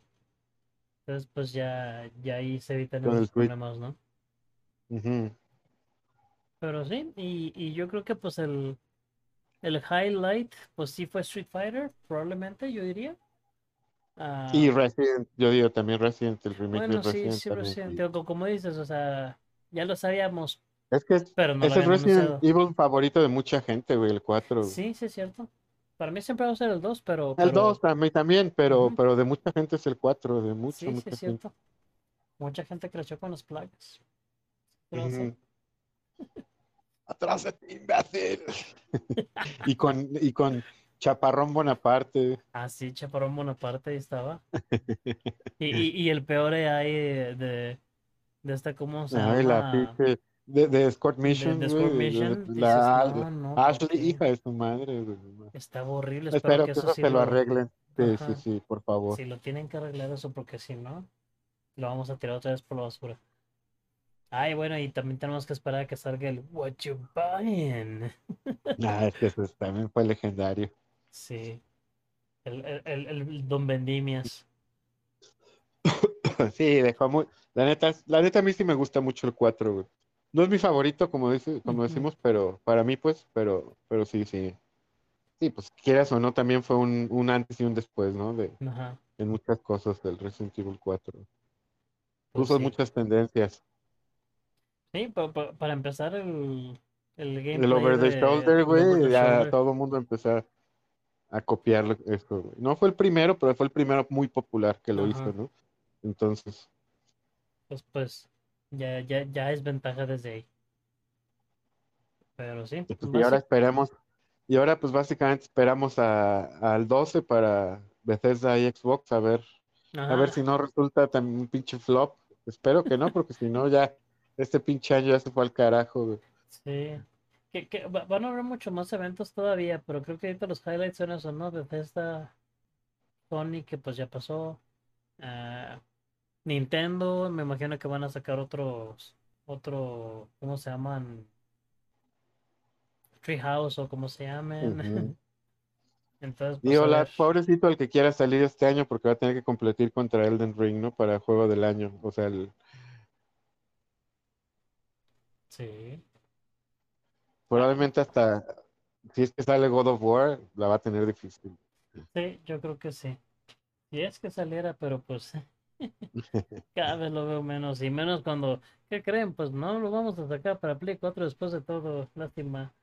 Speaker 1: Entonces, pues ya, ya ahí se evitan esos problemas, ¿no?
Speaker 2: Ujú.
Speaker 1: Pero sí, y, y yo creo que pues el, el highlight, pues sí fue Street Fighter, probablemente, yo diría. Ah,
Speaker 2: Y Resident, yo digo también Resident, el remake
Speaker 1: bueno,
Speaker 2: de
Speaker 1: sí,
Speaker 2: Resident
Speaker 1: sí,
Speaker 2: también,
Speaker 1: Resident
Speaker 2: sí.
Speaker 1: Como dices, o sea, ya lo sabíamos,
Speaker 2: Es que es,
Speaker 1: pero no
Speaker 2: es
Speaker 1: lo
Speaker 2: el Resident. Evil favorito de mucha gente, güey, el 4. güey.
Speaker 1: Sí, sí, es cierto. Para mí siempre va a ser el 2, pero,
Speaker 2: El
Speaker 1: pero
Speaker 2: 2 también, también pero, pero de mucha gente es el 4, de mucha,
Speaker 1: sí, sí,
Speaker 2: mucha
Speaker 1: es
Speaker 2: gente.
Speaker 1: cierto. Mucha gente creció con las plagas.
Speaker 2: Atrás de ti, imbécil. y con, y con Chaparrón Bonaparte.
Speaker 1: Ah, sí, Chaparrón Bonaparte ahí estaba. Y, y, y el peor ahí de, de, de esta, ¿cómo se
Speaker 2: Ay, la
Speaker 1: llama?
Speaker 2: De, de Escort
Speaker 1: De,
Speaker 2: Mission,
Speaker 1: de
Speaker 2: de-
Speaker 1: Mission,
Speaker 2: de-
Speaker 1: dices,
Speaker 2: la,
Speaker 1: no, no,
Speaker 2: la
Speaker 1: ¿por
Speaker 2: Ashley,
Speaker 1: qué?
Speaker 2: hija de su madre. mames.
Speaker 1: Estaba horrible, espero
Speaker 2: Espero
Speaker 1: que eso
Speaker 2: eso
Speaker 1: sí
Speaker 2: se lo
Speaker 1: lo...
Speaker 2: arreglen. Sí, sí, sí, por favor.
Speaker 1: Si lo tienen que arreglar eso, porque si no, lo vamos a tirar otra vez por la basura. Ay, bueno, y también tenemos que esperar a que salga el What You Buying.
Speaker 2: Ah, es que eso también fue legendario.
Speaker 1: Sí. El, el, el, el Don Vendimias.
Speaker 2: Sí, dejó muy. La neta, la neta a mí sí me gusta mucho el 4, güey. No es mi favorito, como dice, como decimos, pero para mí, pues, pero, pero sí, sí. Sí, pues quieras o no, también fue un, un antes y un después, ¿no? De,
Speaker 1: Ajá.
Speaker 2: en muchas cosas del Resident Evil 4.
Speaker 1: Pues
Speaker 2: Puso
Speaker 1: sí.
Speaker 2: muchas tendencias.
Speaker 1: Sí, pa- pa- para empezar, el, el
Speaker 2: El
Speaker 1: gameplay
Speaker 2: over the
Speaker 1: de-
Speaker 2: shoulder,
Speaker 1: el
Speaker 2: güey, ya todo el mundo empezó a, a copiar esto, güey. No fue el primero, pero fue el primero muy popular que lo
Speaker 1: Ajá.
Speaker 2: hizo, ¿no? Entonces,
Speaker 1: Pues, pues, ya, ya, ya es ventaja desde ahí. Pero sí,
Speaker 2: pues, y ahora esperemos, y ahora pues básicamente esperamos a, al 12 para Bethesda y Xbox a ver, a ver si no resulta tan un pinche flop. Espero que no, porque si no ya este pinche año ya se fue al carajo, güey.
Speaker 1: Sí. Que, que va- van a haber muchos más eventos todavía, pero creo que ahorita los highlights son eso, ¿no? Bethesda, Sony, que pues ya pasó. ah, Nintendo, me imagino que van a sacar otros, otro, ¿cómo se llaman? Treehouse o como se llamen.
Speaker 2: Ujú.
Speaker 1: Entonces, pues
Speaker 2: Digo, la, pobrecito el que quiera salir este año porque va a tener que competir contra Elden Ring, ¿no? Para juego del año. O sea, el-
Speaker 1: Sí.
Speaker 2: probablemente hasta si es que sale God of War, la va a tener difícil.
Speaker 1: Sí, yo creo que sí. Si es que saliera, pero pues cada vez lo veo menos y menos cuando, ¿qué creen? Pues no lo vamos a sacar para Play 4 después de todo, lástima.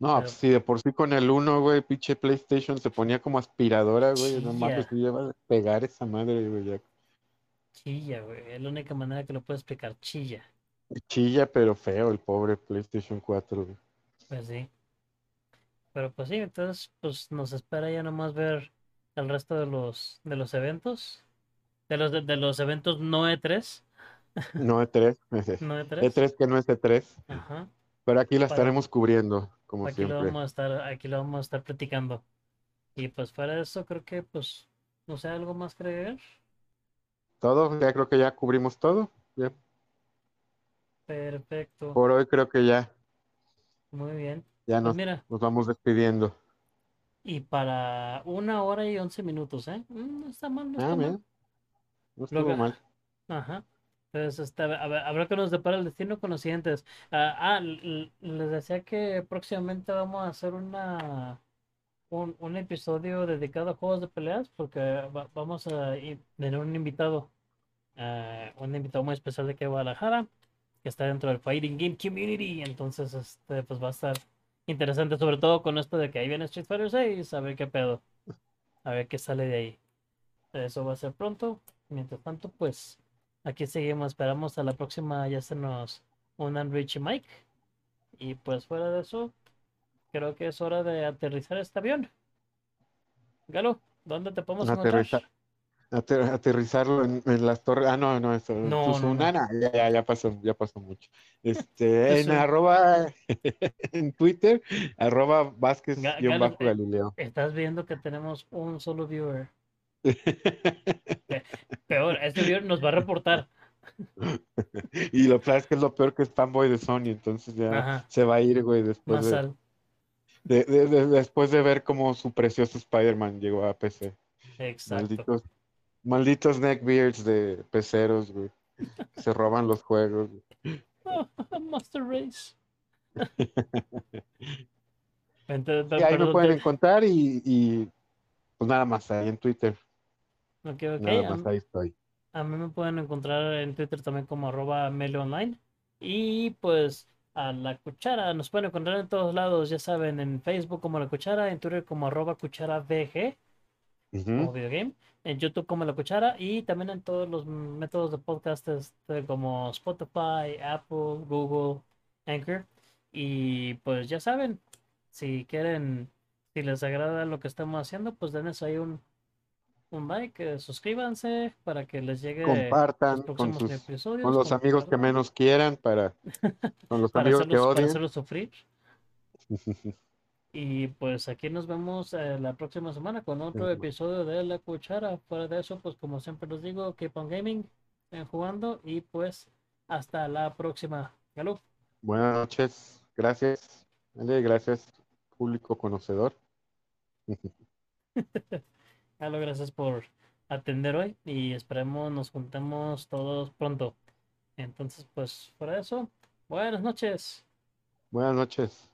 Speaker 2: No,
Speaker 1: Pero-
Speaker 2: pues sí, de por sí con el 1, güey, pinche PlayStation se ponía como aspiradora, güey. No mames,
Speaker 1: Chilla.
Speaker 2: sí, ya va a pegar esa madre, güey. ya.
Speaker 1: Chilla, güey, es la única manera que lo puedo explicar, chilla.
Speaker 2: Chilla, pero feo el pobre PlayStation 4, güey.
Speaker 1: Pues sí. Pero pues sí, entonces pues nos espera ya nomás ver el resto de los de los eventos. De los de, de los eventos no E3,
Speaker 2: No E3,
Speaker 1: no E3.
Speaker 2: E3 que no es E3,
Speaker 1: Ajá.
Speaker 2: pero aquí la
Speaker 1: Para-
Speaker 2: estaremos cubriendo, como
Speaker 1: Aquí lo
Speaker 2: siempre.
Speaker 1: vamos a estar, aquí lo vamos a estar platicando. Y pues fuera de eso, creo que pues, no sé, algo más que agregar.
Speaker 2: Todo, ya creo que ya cubrimos todo. Ya.
Speaker 1: Perfecto.
Speaker 2: Por hoy creo que ya,
Speaker 1: Muy bien.
Speaker 2: ya
Speaker 1: Pues
Speaker 2: nos,
Speaker 1: mira,
Speaker 2: nos vamos despidiendo.
Speaker 1: Y para una hora y once minutos, ¿eh? Mm, No está mal, no
Speaker 2: Ah,
Speaker 1: está mal.
Speaker 2: no estuvo
Speaker 1: Luego-
Speaker 2: mal.
Speaker 1: Ajá. Entonces, este, a ver, habrá que nos depara el destino con los siguientes. Ah, ah, les decía que próximamente vamos a hacer una un, un episodio dedicado a juegos de peleas porque va- vamos a tener un invitado, ah, un invitado muy especial de aquí de Guadalajara, que está dentro del Fighting Game Community. Entonces, este, pues va a estar interesante, sobre todo con esto de que ahí viene Street Fighter 6, a ver qué pedo, a ver qué sale de ahí. Eso va a ser pronto. Mientras tanto, pues aquí seguimos. Esperamos a la próxima. Ya se nos unan Rich y Mike. Y pues fuera de eso, creo que es hora de aterrizar este avión. Galo, ¿dónde te podemos
Speaker 2: Aterrizar.
Speaker 1: encontrar?
Speaker 2: Ater- aterrizarlo en, en las torres. Ah, no, no, eso.
Speaker 1: No,
Speaker 2: Ya, ya, ya pasó, ya pasó mucho. Este, en arroba, en Twitter, arroba
Speaker 1: Ga-
Speaker 2: Vázquez-Galileo.
Speaker 1: Galo, eh, Estás viendo que tenemos un solo viewer. Peor, este viewer nos va a reportar.
Speaker 2: Y lo peor es que es lo peor que es fanboy de Sony, entonces ya
Speaker 1: Ajá.
Speaker 2: se va a ir, güey, después
Speaker 1: Más
Speaker 2: de,
Speaker 1: al.
Speaker 2: de- de- de- después de ver cómo su precioso Spider-Man llegó a PC.
Speaker 1: Exacto.
Speaker 2: Malditos, malditos neckbeards de peceros, güey. Se roban los juegos. güey.
Speaker 1: Master Race. Entonces,
Speaker 2: Y ahí me pueden
Speaker 1: te-
Speaker 2: encontrar y, y, pues nada más ahí en Twitter. Nada más ahí estoy.
Speaker 1: A mí me pueden encontrar en Twitter también como arroba meleonline. Y pues a la cuchara nos pueden encontrar en todos lados, ya saben, en Facebook como la cuchara, en Twitter como arroba cuchara VG como videogame, en YouTube como la cuchara y también en todos los métodos de podcast este, como Spotify, Apple, Google, Anchor. Y pues ya saben, si quieren, si les agrada lo que estamos haciendo, pues denles ahí un, un like, eh, suscríbanse para que les llegue
Speaker 2: Compartan
Speaker 1: los
Speaker 2: con,
Speaker 1: próximos
Speaker 2: sus,
Speaker 1: episodios.
Speaker 2: con los amigos que menos quieran, para, con los
Speaker 1: para
Speaker 2: amigos que
Speaker 1: hacerlos, para
Speaker 2: odien.
Speaker 1: hacerlos sufrir. Y pues aquí nos vemos eh, la próxima semana con otro
Speaker 2: Ujú.
Speaker 1: episodio de La Cuchara. Fuera de eso, pues como siempre les digo, keep on gaming, estén jugando y pues hasta la próxima. Salud.
Speaker 2: Buenas noches. Gracias. Gracias, público conocedor.
Speaker 1: Halo, gracias por atender hoy y esperemos nos juntemos todos pronto. Entonces, pues fuera de eso, buenas noches.
Speaker 2: Buenas noches.